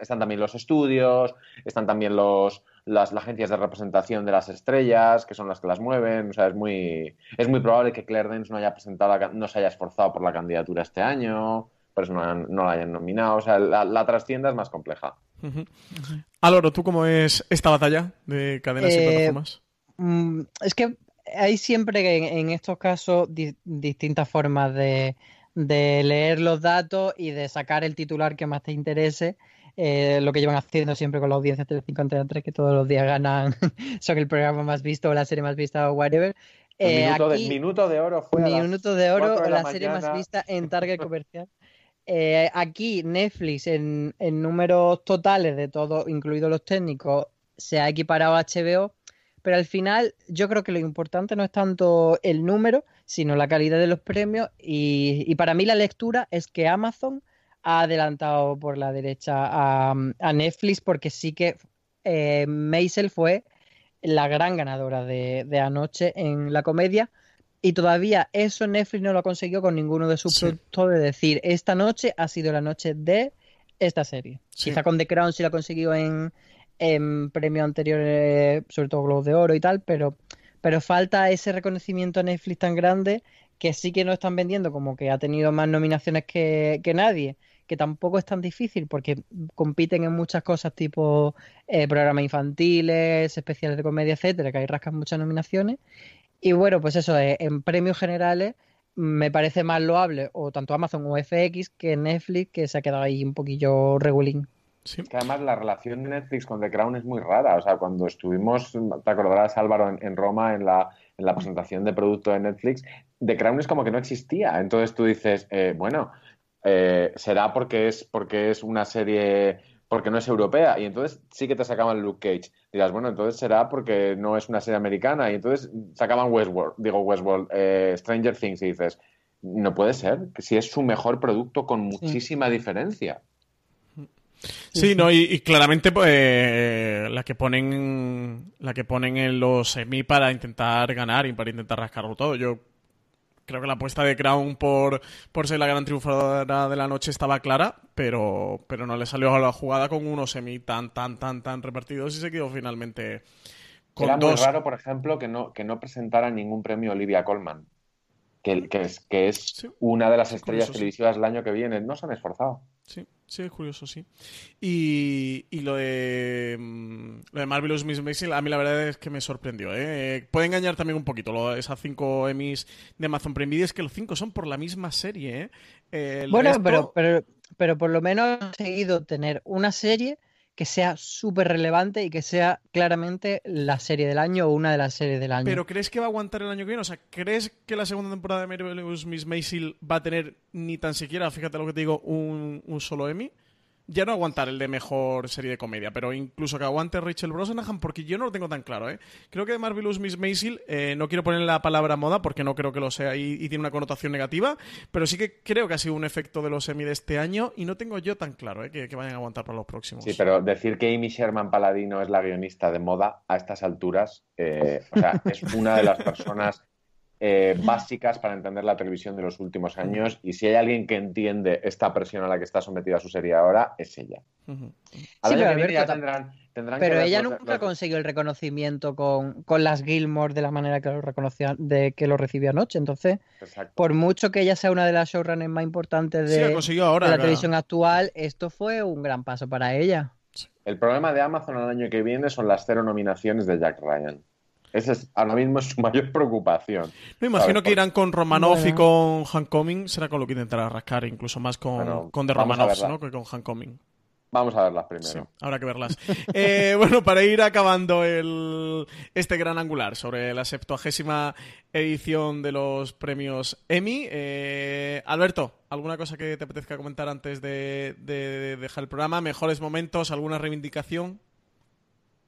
Están también los estudios, están también los, las, las agencias de representación de las estrellas, que son las que las mueven. O sea, es muy, es muy probable que Claire Danes no haya presentado, la no se haya esforzado por la candidatura este año, por eso no, no la hayan nominado. O sea, la, la trastienda es más compleja. Álvaro, ¿tú cómo es esta batalla de cadenas y Eh, plataformas? Mm, es que hay siempre en, en estos casos di- distintas formas de, de leer los datos y de sacar el titular que más te interese. eh, lo que llevan haciendo siempre con la audiencia 35 Antena 3, que todos los días ganan, (laughs) son el programa más visto o la serie más vista o whatever. Eh, minuto, aquí- de, minuto de oro fue a las Minuto de Oro, de la, la serie más vista en Target Comercial. Eh, aquí Netflix, en, números totales de todo, incluidos los técnicos, se ha equiparado a HBO, pero al final yo creo que lo importante no es tanto el número, sino la calidad de los premios. Y, para mí la lectura es que Amazon ha adelantado por la derecha a, Netflix porque sí que eh, Maisel fue la gran ganadora de anoche en la comedia. Y todavía eso Netflix no lo ha conseguido con ninguno de sus Sí. productos de decir, esta noche ha sido la noche de esta serie. Sí. Quizá con The Crown sí la ha conseguido en, en premios anteriores, sobre todo Globos de Oro y tal, pero, pero falta ese reconocimiento a Netflix tan grande que sí que no están vendiendo como que ha tenido más nominaciones que, que nadie, que tampoco es tan difícil porque compiten en muchas cosas tipo eh, programas infantiles, especiales de comedia, etcétera, que ahí rascan muchas nominaciones. Y bueno, pues eso, eh, en premios generales me parece más loable o tanto Amazon o FX que Netflix, que se ha quedado ahí un poquillo regulín. Sí. Que además la relación de Netflix con The Crown es muy rara. O sea, cuando estuvimos, te acordarás Álvaro, en, Roma, en la, en la, presentación de producto de Netflix, The Crown es como que no existía. Entonces tú dices, eh, bueno, eh, será porque es, porque es una serie, porque no es europea. Y entonces sí que te sacaban Luke Cage. Dirás, bueno, entonces será porque no es una serie americana. Y entonces sacaban Westworld, digo Westworld, eh, Stranger Things, y dices, no puede ser, que si es su mejor producto con muchísima diferencia. Sí, no, y, claramente pues, la que ponen la que ponen en los semi para intentar ganar y para intentar rascarlo todo. Yo creo que la apuesta de Crown por, por ser la gran triunfadora de la noche estaba clara, pero, pero no le salió a la jugada con unos semi tan, tan, tan, tan repartidos y se quedó finalmente con Era dos. muy raro, por ejemplo, que no, que no presentara ningún premio Olivia Colman, que, que es, que es una de las estrellas televisivas del año que viene. No se han esforzado. Sí, sí, es curioso, sí. Y, y lo de mm, lo de Marvelous Miss Maisel, a mí la verdad es que me sorprendió. ¿eh? Puede engañar también un poquito lo, esas cinco Emmys de Amazon Prime Video, es que los cinco son por la misma serie. ¿eh? Bueno, resto- pero, pero, pero por lo menos han conseguido tener una serie que sea súper relevante y que sea claramente la serie del año o una de las series del año. ¿Pero crees que va a aguantar el año que viene? O sea, ¿crees que la segunda temporada de Marvelous Miss Maisel va a tener ni tan siquiera, fíjate lo que te digo, un, un solo Emmy? Ya no aguantar el de mejor serie de comedia, pero incluso que aguante Rachel Brosnahan, porque yo no lo tengo tan claro, ¿eh? Creo que de Marvelous Miss Maisel, eh, no quiero poner la palabra moda porque no creo que lo sea y, tiene una connotación negativa, pero sí que creo que ha sido un efecto de los Emmy de este año y no tengo yo tan claro, ¿eh? Que, que vayan a aguantar para los próximos. Sí, pero decir que Amy Sherman Paladino es la guionista de moda a estas alturas, eh, o sea, es una de las personas eh, básicas para entender la televisión de los últimos años y si hay alguien que entiende esta presión a la que está sometida su serie ahora, es ella. Al Sí, pero que viene ya Alberto, tendrán, tendrán Pero que ver ella los- nunca los- consiguió el reconocimiento con, con las Gilmore de la manera que lo reconocía, de que lo recibió anoche. Entonces, Exacto. por mucho que ella sea una de las showrunners más importantes de, ahora. la claro. televisión actual, esto fue un gran paso para ella. El problema de Amazon el año que viene son las cero nominaciones de Jack Ryan. Esa es ahora mismo su mayor (laughs) preocupación. Me imagino ¿sabes? que irán con Romanoff y Bueno. con Hancoming, será con lo que intentará rascar, incluso más con, Bueno, con. ¿no? Que con Hancoming. Vamos a verlas Sí, primero. habrá que verlas. (laughs) Eh, bueno, para ir acabando el, este gran angular sobre la septuagésima edición de los premios Emmy, eh, Alberto, ¿alguna cosa que te apetezca comentar antes de, de dejar el programa? ¿Mejores momentos? ¿Alguna reivindicación?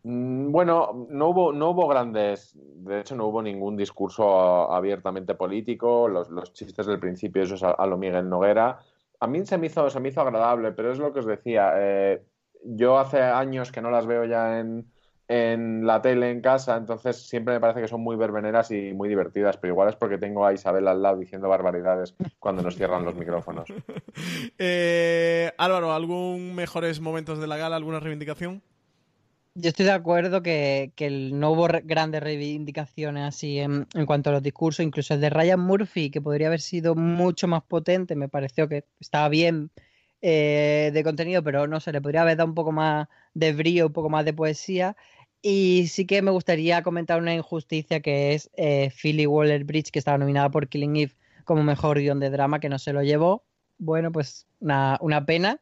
Mm, Bueno, no hubo, no hubo grandes, de hecho no hubo ningún discurso abiertamente político, los, chistes del principio, eso es a, a lo Miguel Noguera. A mí se me hizo, se me hizo agradable, pero es lo que os decía, eh, yo hace años que no las veo ya en, en la tele en casa, entonces siempre me parece que son muy verbeneras y muy divertidas, pero igual es porque tengo a Isabel al lado diciendo barbaridades cuando nos cierran los micrófonos. (laughs) Eh, Álvaro, ¿algún mejores momentos de la gala? ¿Alguna reivindicación? Yo estoy de acuerdo que, que no hubo grandes reivindicaciones así en, en cuanto a los discursos, incluso el de Ryan Murphy, que podría haber sido mucho más potente, me pareció que estaba bien eh, de contenido, pero no sé, le podría haber dado un poco más de brío, un poco más de poesía. Y sí que me gustaría comentar una injusticia que es eh, Philly Waller Bridge, que estaba nominada por Killing Eve como mejor guion de drama, que no se lo llevó. Bueno, pues una, una pena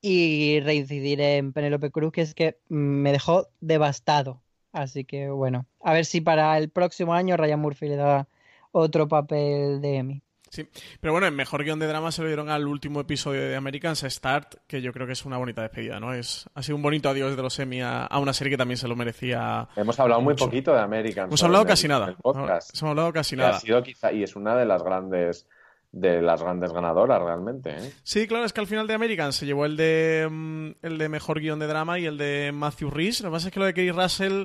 y reincidir en Penélope Cruz, que es que me dejó devastado. Así que bueno, a ver si para el próximo año Ryan Murphy le da otro papel de Emmy. Sí, pero bueno, en mejor guion de drama se lo dieron al último episodio de Americans Start, que yo creo que es una bonita despedida, ¿no? Es, ha sido un bonito adiós de los Emmy a, a una serie que también se lo merecía. Hemos hablado muy poquito de American. Hemos hablado el- casi nada. el. Hemos hablado casi ha nada. sido quizá, y es una de las grandes de las grandes ganadoras realmente. ¿eh? Sí, claro, es que al final de American se llevó el de mm, el de mejor guion de drama y el de Matthew Rhys. Lo que pasa es que lo de Kerry Russell.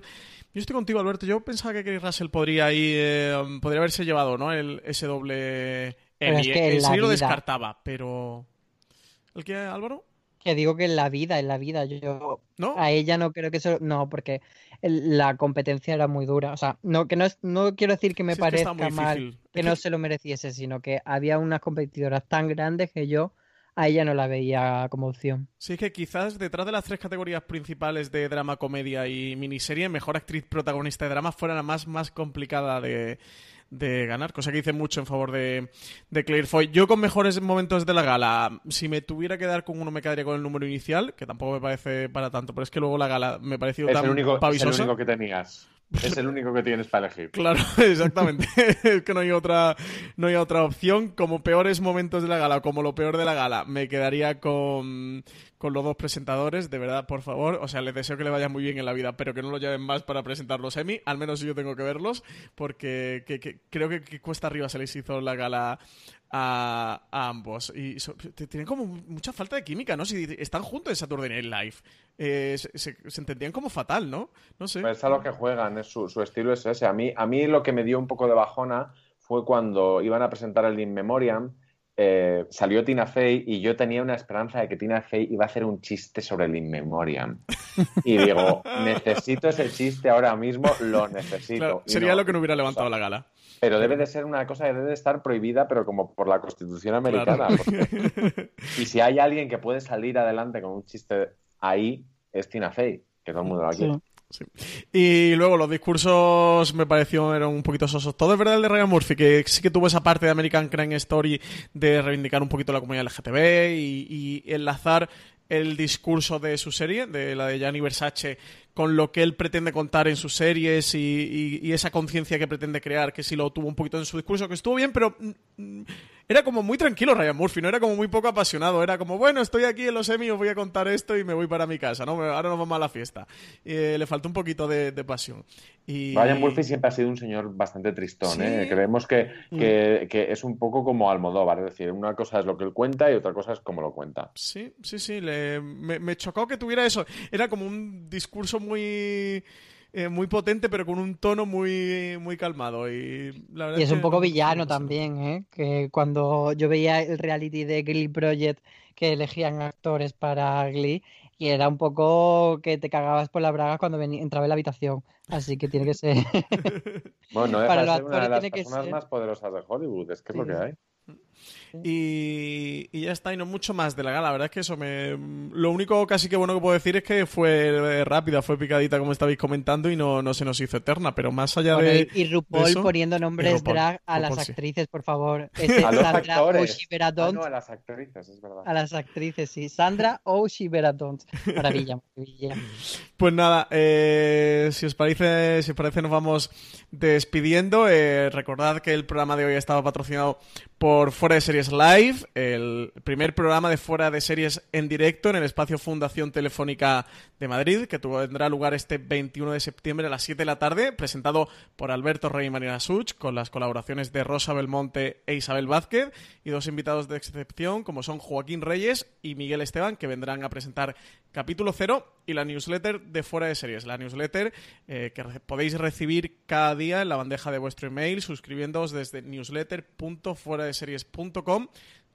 Yo estoy contigo, Alberto. Yo pensaba que Kerry Russell podría ahí, eh, podría haberse llevado, ¿no? El, ese doble Pero Emmy. es que en lo descartaba, pero. ¿El qué, Álvaro? Que digo que en la vida, en la vida, yo ¿No? a ella no creo que eso, no, porque el- la competencia era muy dura. O sea, no, que no, es, no quiero decir que me Sí, es que parezca muy mal que Es no que- se lo mereciese, sino que había unas competidoras tan grandes que yo a ella no la veía como opción. Sí, que quizás detrás de las tres categorías principales de drama, comedia y miniserie, mejor actriz protagonista de drama fuera la más, más complicada de, de ganar, cosa que dice mucho en favor de, de Claire Foy. Yo con mejores momentos de la gala, si me tuviera que dar con uno me quedaría con el número inicial, que tampoco me parece para tanto, pero es que luego la gala me pareció es tan el único, Es el único que tenías. Es el único que tienes para elegir. Claro, (laughs) exactamente. es que no hay otra, no hay otra opción. Como peores momentos de la gala, como lo peor de la gala, me quedaría con, con los dos presentadores, de verdad, por favor. O sea, les deseo que le vaya muy bien en la vida, pero que no lo lleven más para presentar los Emmy. Al menos yo tengo que verlos, porque que- que creo que, que cuesta arriba se les hizo la gala a, a ambos. Y so- tienen como mucha falta de química, ¿no? Si están juntos en Saturday Night Live. Eh, se, se- se entendían como fatal, ¿no? No sé. Pues es a lo que juegan, es su, su estilo es ese. A mí, a mí lo que me dio un poco de bajona fue cuando iban a presentar el In Memoriam, eh, salió Tina Fey y yo tenía una esperanza de que Tina Fey iba a hacer un chiste sobre el In Memoriam. (laughs) Y digo, necesito ese chiste ahora mismo, lo necesito. Claro, sería no, lo que no hubiera o sea, levantado la gala. Pero debe de ser una cosa que debe de estar prohibida, pero como por la Constitución americana. Claro. (laughs) porque- Y si hay alguien que puede salir adelante con un chiste ahí, es Tina Fey, que todo el mundo la quiere. Sí. Y luego los discursos me pareció eran un poquito sosos. Todo es verdad el de Ryan Murphy, que sí que tuvo esa parte de American Crime Story de reivindicar un poquito la comunidad LGTB y, y enlazar el discurso de su serie, de la de Gianni Versace, con lo que él pretende contar en sus series y, y- y esa conciencia que pretende crear, que sí lo tuvo un poquito en su discurso, que estuvo bien, pero mm, mm, era como muy tranquilo Ryan Murphy, no era como muy poco apasionado, era como, bueno, estoy aquí en los Emmy, os voy a contar esto y me voy para mi casa, ¿no? Ahora nos vamos a la fiesta. Eh, le faltó un poquito de, de pasión. Y... Ryan Murphy siempre ha sido un señor bastante tristón, Sí. ¿eh? Creemos que, que- que es un poco como Almodóvar, es decir, una cosa es lo que él cuenta y otra cosa es cómo lo cuenta. Sí, sí, sí. le- me, me chocó que tuviera eso. Era como un discurso muy. eh, muy potente, pero con un tono muy, muy calmado. Y, la verdad Y es un poco no- villano también, ¿eh? Que cuando yo veía el reality de Glee Project que elegían actores para Glee, y era un poco que te cagabas por la braga cuando entraba en la habitación. Así que tiene que ser. (laughs) (laughs) Bueno, no deja Para los ser una de actores las tiene que personas ser- más poderosas de Hollywood, es que es lo que hay. Y, y ya está, y no mucho más de la gala. La verdad es que eso me. Lo único casi que bueno que puedo decir es que fue eh, rápida, fue picadita, como estabais comentando, y no, no se nos hizo eterna. Pero más allá Bueno, de. y, y RuPaul de eso- poniendo nombres RuPaul, drag a las sí. actrices, por favor. (laughs) Este, A los Sandra. O'Shiveradont, Ah, no, a las actrices, es verdad. a las actrices, sí. Sandra O'Shiveradont. Maravilla, (laughs) maravilla. Pues nada, eh, si os parece, si os parece nos vamos despidiendo. Eh, recordad que el programa de hoy estaba patrocinado por Fuera de Series Live, el primer programa de Fuera de Series en directo en el espacio Fundación Telefónica de Madrid, que tendrá lugar este 21 de septiembre a las 7 de la tarde, presentado por Alberto Rey y Marina Such, con las colaboraciones de Rosa Belmonte e Isabel Vázquez, y dos invitados de excepción, como son Joaquín Reyes y Miguel Esteban, que vendrán a presentar capítulo cero y la newsletter de Fuera de Series. La newsletter eh, que re- podéis recibir cada día en la bandeja de vuestro email, suscribiéndoos desde newsletter.fueradeseries.com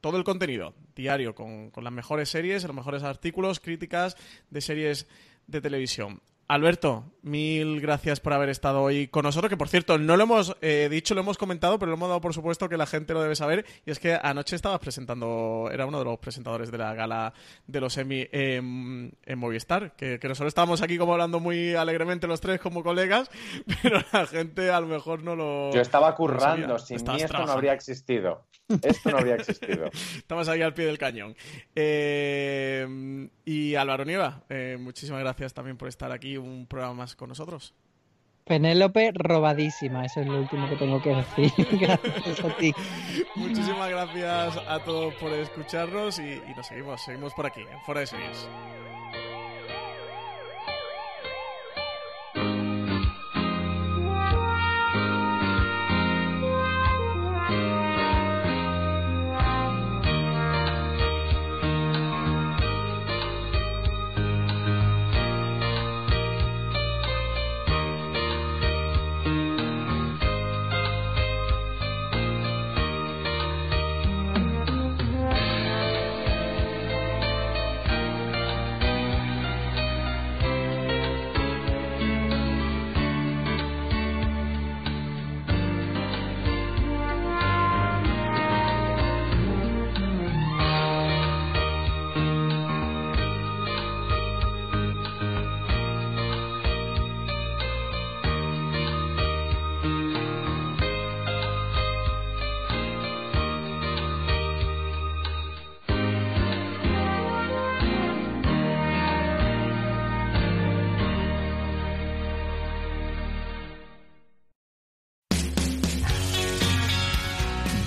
todo el contenido diario con, con las mejores series, los mejores artículos, críticas de series de televisión. Alberto, mil gracias por haber estado hoy con nosotros, que por cierto, no lo hemos eh, dicho, lo hemos comentado, pero lo hemos dado por supuesto que la gente lo debe saber, y es que anoche estabas presentando, era uno de los presentadores de la gala de los Emmy en, en Movistar, que, que nosotros estábamos aquí como hablando muy alegremente los tres como colegas, (laughs) pero la gente a lo mejor no lo... Yo estaba currando, sin Estabas mí esto no habría existido. Esto no habría existido. (laughs) Estamos ahí al pie del cañón. Eh, y Álvaro Nieva, eh, muchísimas gracias también por estar aquí un programa más con nosotros. Penélope robadísima, eso es lo último que tengo que decir. (laughs) Gracias a ti. Muchísimas gracias a todos por escucharnos y, y nos seguimos, seguimos por aquí, en Fuera de Series.